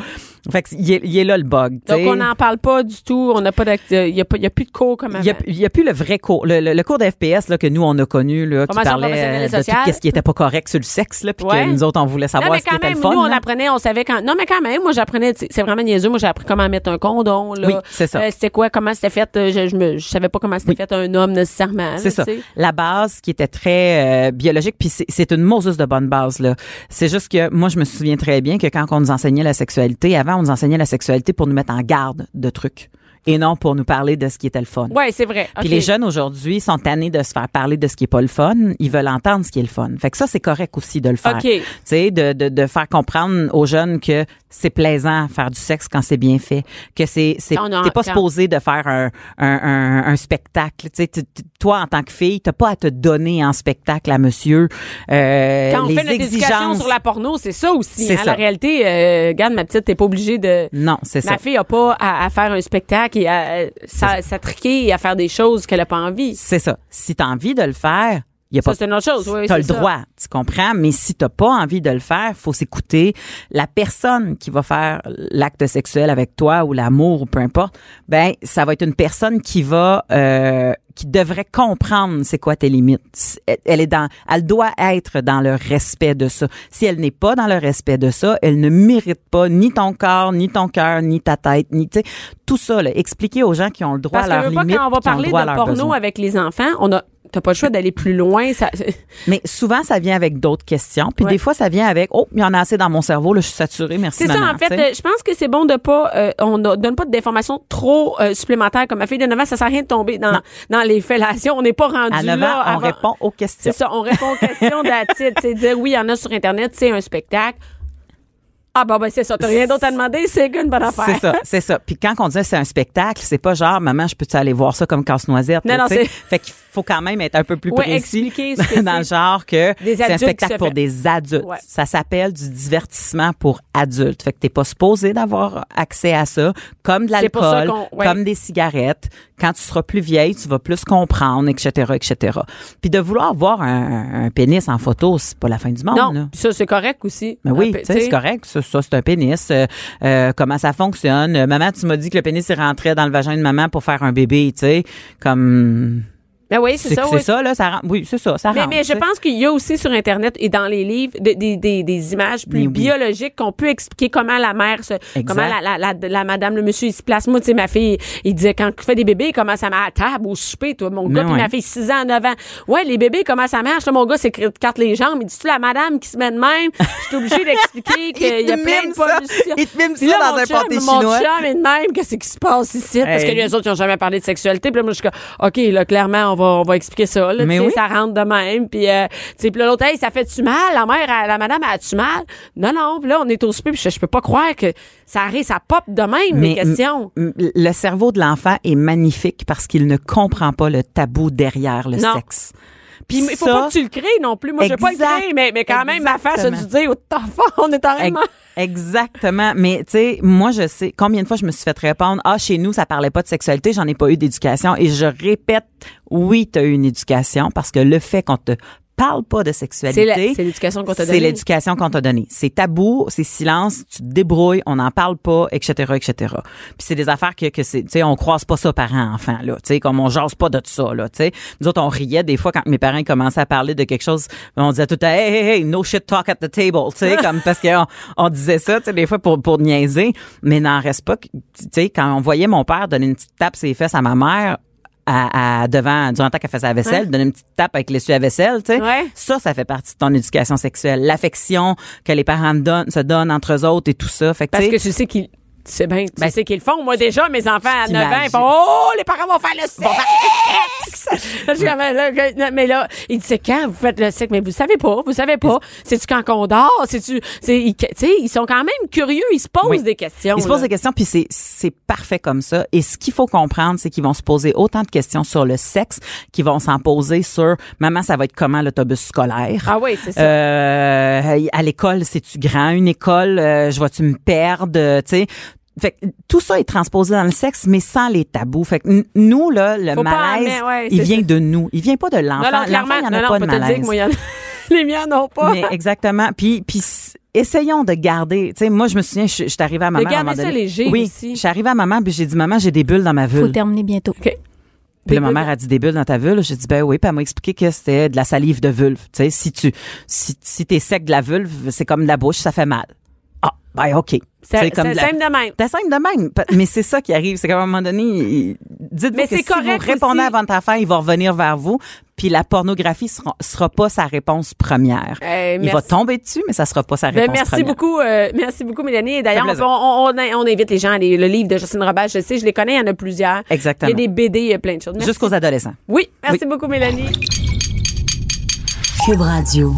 Fait que il est, il est là le bug. Donc, on n'en parle pas du tout. On n'a pas Il y y a plus de cours comme avant. Il y y a plus le vrai cours. Le, le- le cours de FPS là, que nous, on a connu, là, qui parlait euh, de tout sociale. ce qui était pas correct sur le sexe, là, puis Ouais. que nous autres, on voulait non, savoir mais ce qui quand était même, le fun. nous, on là. apprenait, on savait quand. Non, mais quand même, moi, j'apprenais, c'est vraiment niaiseux. Moi, j'ai appris comment mettre un condom, là. Oui, c'est ça. Euh, c'était quoi, comment c'était fait. euh, Je, je, me, je savais pas comment c'était Oui. fait un homme nécessairement. C'est ça. La base qui était très euh, biologique, puis c'est- une Moses de bonne base là. C'est juste que moi je me souviens très bien que quand on nous enseignait la sexualité, avant on nous enseignait la sexualité pour nous mettre en garde de trucs et non pour nous parler de ce qui était le fun. Ouais, c'est vrai. Puis les jeunes aujourd'hui sont tannés de se faire parler de ce qui est pas le fun. Ils veulent entendre ce qui est le fun. Fait que ça, c'est correct aussi de le faire. OK. Tu sais, de, de, de faire comprendre aux jeunes que c'est plaisant faire du sexe quand c'est bien fait. Que c'est, c'est, t'es pas supposé de faire un, un, un, un spectacle. Tu sais, toi, en tant que fille, t'as pas à te donner en spectacle à monsieur. Euh, Quand on les fait notre exigences. sur la porno, c'est ça aussi. C'est hein. ça. La réalité, euh, regarde, ma petite, t'es pas obligée de. Non, c'est ça. Ma fille a pas à, à faire un spectacle à, à s'a- s'attriquer et à faire des choses qu'elle a pas envie. C'est ça. Si t'as envie de le faire, y a Ça, pas c'est une autre chose. Oui, T'as le ça. droit, tu comprends, mais si t'as pas envie de le faire, faut s'écouter. La personne qui va faire l'acte sexuel avec toi ou l'amour ou peu importe, ben ça va être une personne qui va euh, qui devrait comprendre c'est quoi tes limites. Elle est dans, elle doit être dans le respect de ça. Si elle n'est pas dans le respect de ça, elle ne mérite pas ni ton corps, ni ton cœur, ni ta tête, ni tu sais tout ça. Là, expliquer aux gens qui ont le droit Parce à leurs pas, limites, quand on va parler de porno avec les enfants, on a t'as pas le choix d'aller plus loin. Ça, <laughs> Mais souvent, ça vient avec d'autres questions. Puis Ouais. des fois, ça vient avec, oh, il y en a assez dans mon cerveau, là, je suis saturée, merci C'est ça, en fait, euh, je pense que c'est bon de pas, euh, on ne donne pas d'informations trop euh, supplémentaires. Comme ma fille de 9 ans, ça sert à rien de tomber dans, Non. dans les fellations. On n'est pas rendu à 9 là. ans, on avant- répond aux questions. C'est ça, on répond aux questions d'attitude. C'est dire, oui, il y en a sur Internet, c'est un spectacle. Ah, bon, ben, c'est ça. T'as rien d'autre à demander, c'est une bonne affaire. C'est ça, <laughs> c'est ça. Puis quand on dit c'est un spectacle, c'est pas genre maman, je peux-tu aller voir ça comme casse-noisette. Non, là, non, c'est- Fait qu'il faut quand même être un peu plus Ouais, précis expliquer <laughs> dans le genre que c'est un spectacle pour des adultes. Ouais. Ça s'appelle du divertissement pour adultes. Fait que t'es pas supposé d'avoir accès à ça, comme de l'alcool, ouais. comme des cigarettes. Quand tu seras plus vieille, tu vas plus comprendre, etc., etc. Puis de vouloir voir un, un pénis en photo, c'est pas la fin du monde. Non, là. ça, c'est correct aussi. Mais oui, peu, tu sais, c'est correct. Ça, ça, c'est un pénis. Euh, euh, comment ça fonctionne? Euh, maman, tu m'as dit que le pénis, il rentrait dans le vagin de maman pour faire un bébé, tu sais. Comme... Ben oui, c'est ça. c'est oui. ça, là. Ça rentre. Oui, c'est ça. Ça Mais, rentre. mais je pense qu'il y a aussi sur Internet et dans les livres de- des- des, des images plus oui. biologiques qu'on peut expliquer comment la mère se, comment la, la, la, la madame, le monsieur, il se place. Moi, tu sais, ma fille, il disait quand tu fais des bébés, comment ça marche? À table, au souper, toi, mon gars, puis ouais. ma fille, 6 ans, 9 ans. Ouais, les bébés, comment ça marche? Là, mon gars, c'est carte les jambes. Il dit, tu la madame qui se met de même? Je suis obligée <laughs> d'expliquer qu'il y a plein de pollution. Il te mime ça là, dans mon un chum- pâté Mon chinois. chum est de même, qu'est-ce qui se passe ici? Parce que Hey. les autres, ils ont jamais parlé de sexualité. Puis là, moi, je suis OK, là, clairement, on va, on va expliquer ça, là. Mais oui. ça rentre de même. Puis, euh, tu sais, puis l'autre, hey, ça fait-tu mal? La mère, elle- la madame, a-tu mal? Non, non. Puis là, on est au souper. Puis je, je peux pas croire que ça arrive, ça pop de même, les questions. le cerveau de l'enfant est magnifique parce qu'il ne comprend pas le tabou derrière le Non. sexe. Puis il faut pas que tu le crées non plus. Moi, je vais pas le créer, mais, mais quand même, ma face a dû dire, oh, on est en Ex- Exactement. Mais, tu sais, moi, je sais combien de fois je me suis fait répondre, ah, chez nous, ça parlait pas de sexualité, j'en ai pas eu d'éducation. Et je répète, oui, tu as eu une éducation parce que le fait qu'on te parle pas de C'est sexualité. c'est l'éducation qu'on t'a C'est donnée. l'éducation qu'on t'a donnée. C'est tabou, c'est silence, tu te débrouilles, on n'en parle pas, etc., etc. Puis c'est des affaires que, que c'est, tu sais, on croise pas ça parents enfants là, tu sais, comme on jase pas de ça là, tu sais. Nous autres on riait des fois quand mes parents commençaient à parler de quelque chose, on disait tout temps, hey hey hey, no shit talk at the table, tu sais, comme parce qu'on on disait ça, tu sais, des fois pour pour niaiser, mais n'en reste pas, tu sais, quand on voyait mon père donner une petite tape ses fesses à ma mère. À, à- devant durant le temps qu'elle faisait la vaisselle, donner une petite tape avec l'essuie à vaisselle, tu sais. Ouais. Ça, ça fait partie de ton éducation sexuelle. L'affection que les parents donnent, se donnent entre eux autres et tout ça. Fait que, Parce que tu sais qu'ils. Tu sais bien, tu Ben, sais qu'ils le font. Moi, déjà, mes enfants à 9 ans, ils font Oh, les parents vont faire le sexe! <laughs> Mais là, il dit C'est quand vous faites le sexe? Mais vous savez pas, vous savez pas. C'est-tu quand qu'on dort? C'est-tu. c'est- ils- ils sont quand même curieux, ils se posent Oui. des questions. ils se posent des questions, puis c'est c'est parfait comme ça. Et ce qu'il faut comprendre, c'est qu'ils vont se poser autant de questions sur le sexe qu'ils vont s'en poser sur maman, ça va être comment l'autobus scolaire? Ah oui, c'est ça. Euh, à l'école, c'est-tu grand une école? Euh, je vais-tu me perdre? Euh, Tu sais. Fait que tout ça est transposé dans le sexe, mais sans les tabous. Fait que nous, là, le Faut malaise, ouais, il vient ça. de nous. Il vient pas de l'enfant. L'enfant, il n'y en a non, pas de dire malaise. que moi, y en a- <laughs> les miens n'ont pas. Mais exactement. Puis, puis essayons de garder. Tu sais, moi, je me souviens, je, je suis arrivée à maman. De à un moment garder ça donné. léger oui, aussi. Je suis arrivée à maman, puis j'ai dit, maman, j'ai des bulles dans ma Faut vulve. terminer bientôt. OK. Puis là, ma mère a dit des bulles dans ta vulve. J'ai dit, ben oui. Puis elle m'a expliqué que c'était de la salive de vulve. Tu sais, si tu, si, si t'es sec de la vulve, c'est comme de la bouche, ça fait mal. Ah, ben OK. C'est C'est comme c'est de la- simple de même. T'es simple de même. Mais c'est ça qui arrive. C'est qu'à un moment donné, dites-vous Mais que c'est si correct vous répondez aussi. à votre enfant, il va revenir vers vous. Puis la pornographie sera, sera pas sa réponse première. Euh, il va tomber dessus, mais ça sera pas sa Ben, réponse merci première. beaucoup, euh, merci beaucoup, Mélanie. Et d'ailleurs, on, plaisir. on, on, on invite les gens à aller, le livre de Justine Robert. Je sais, je les connais, il y en a plusieurs. Exactement. Il y a des BD, il y a plein de choses. Jusqu'aux adolescents. Oui, merci beaucoup, Mélanie. Cube Radio.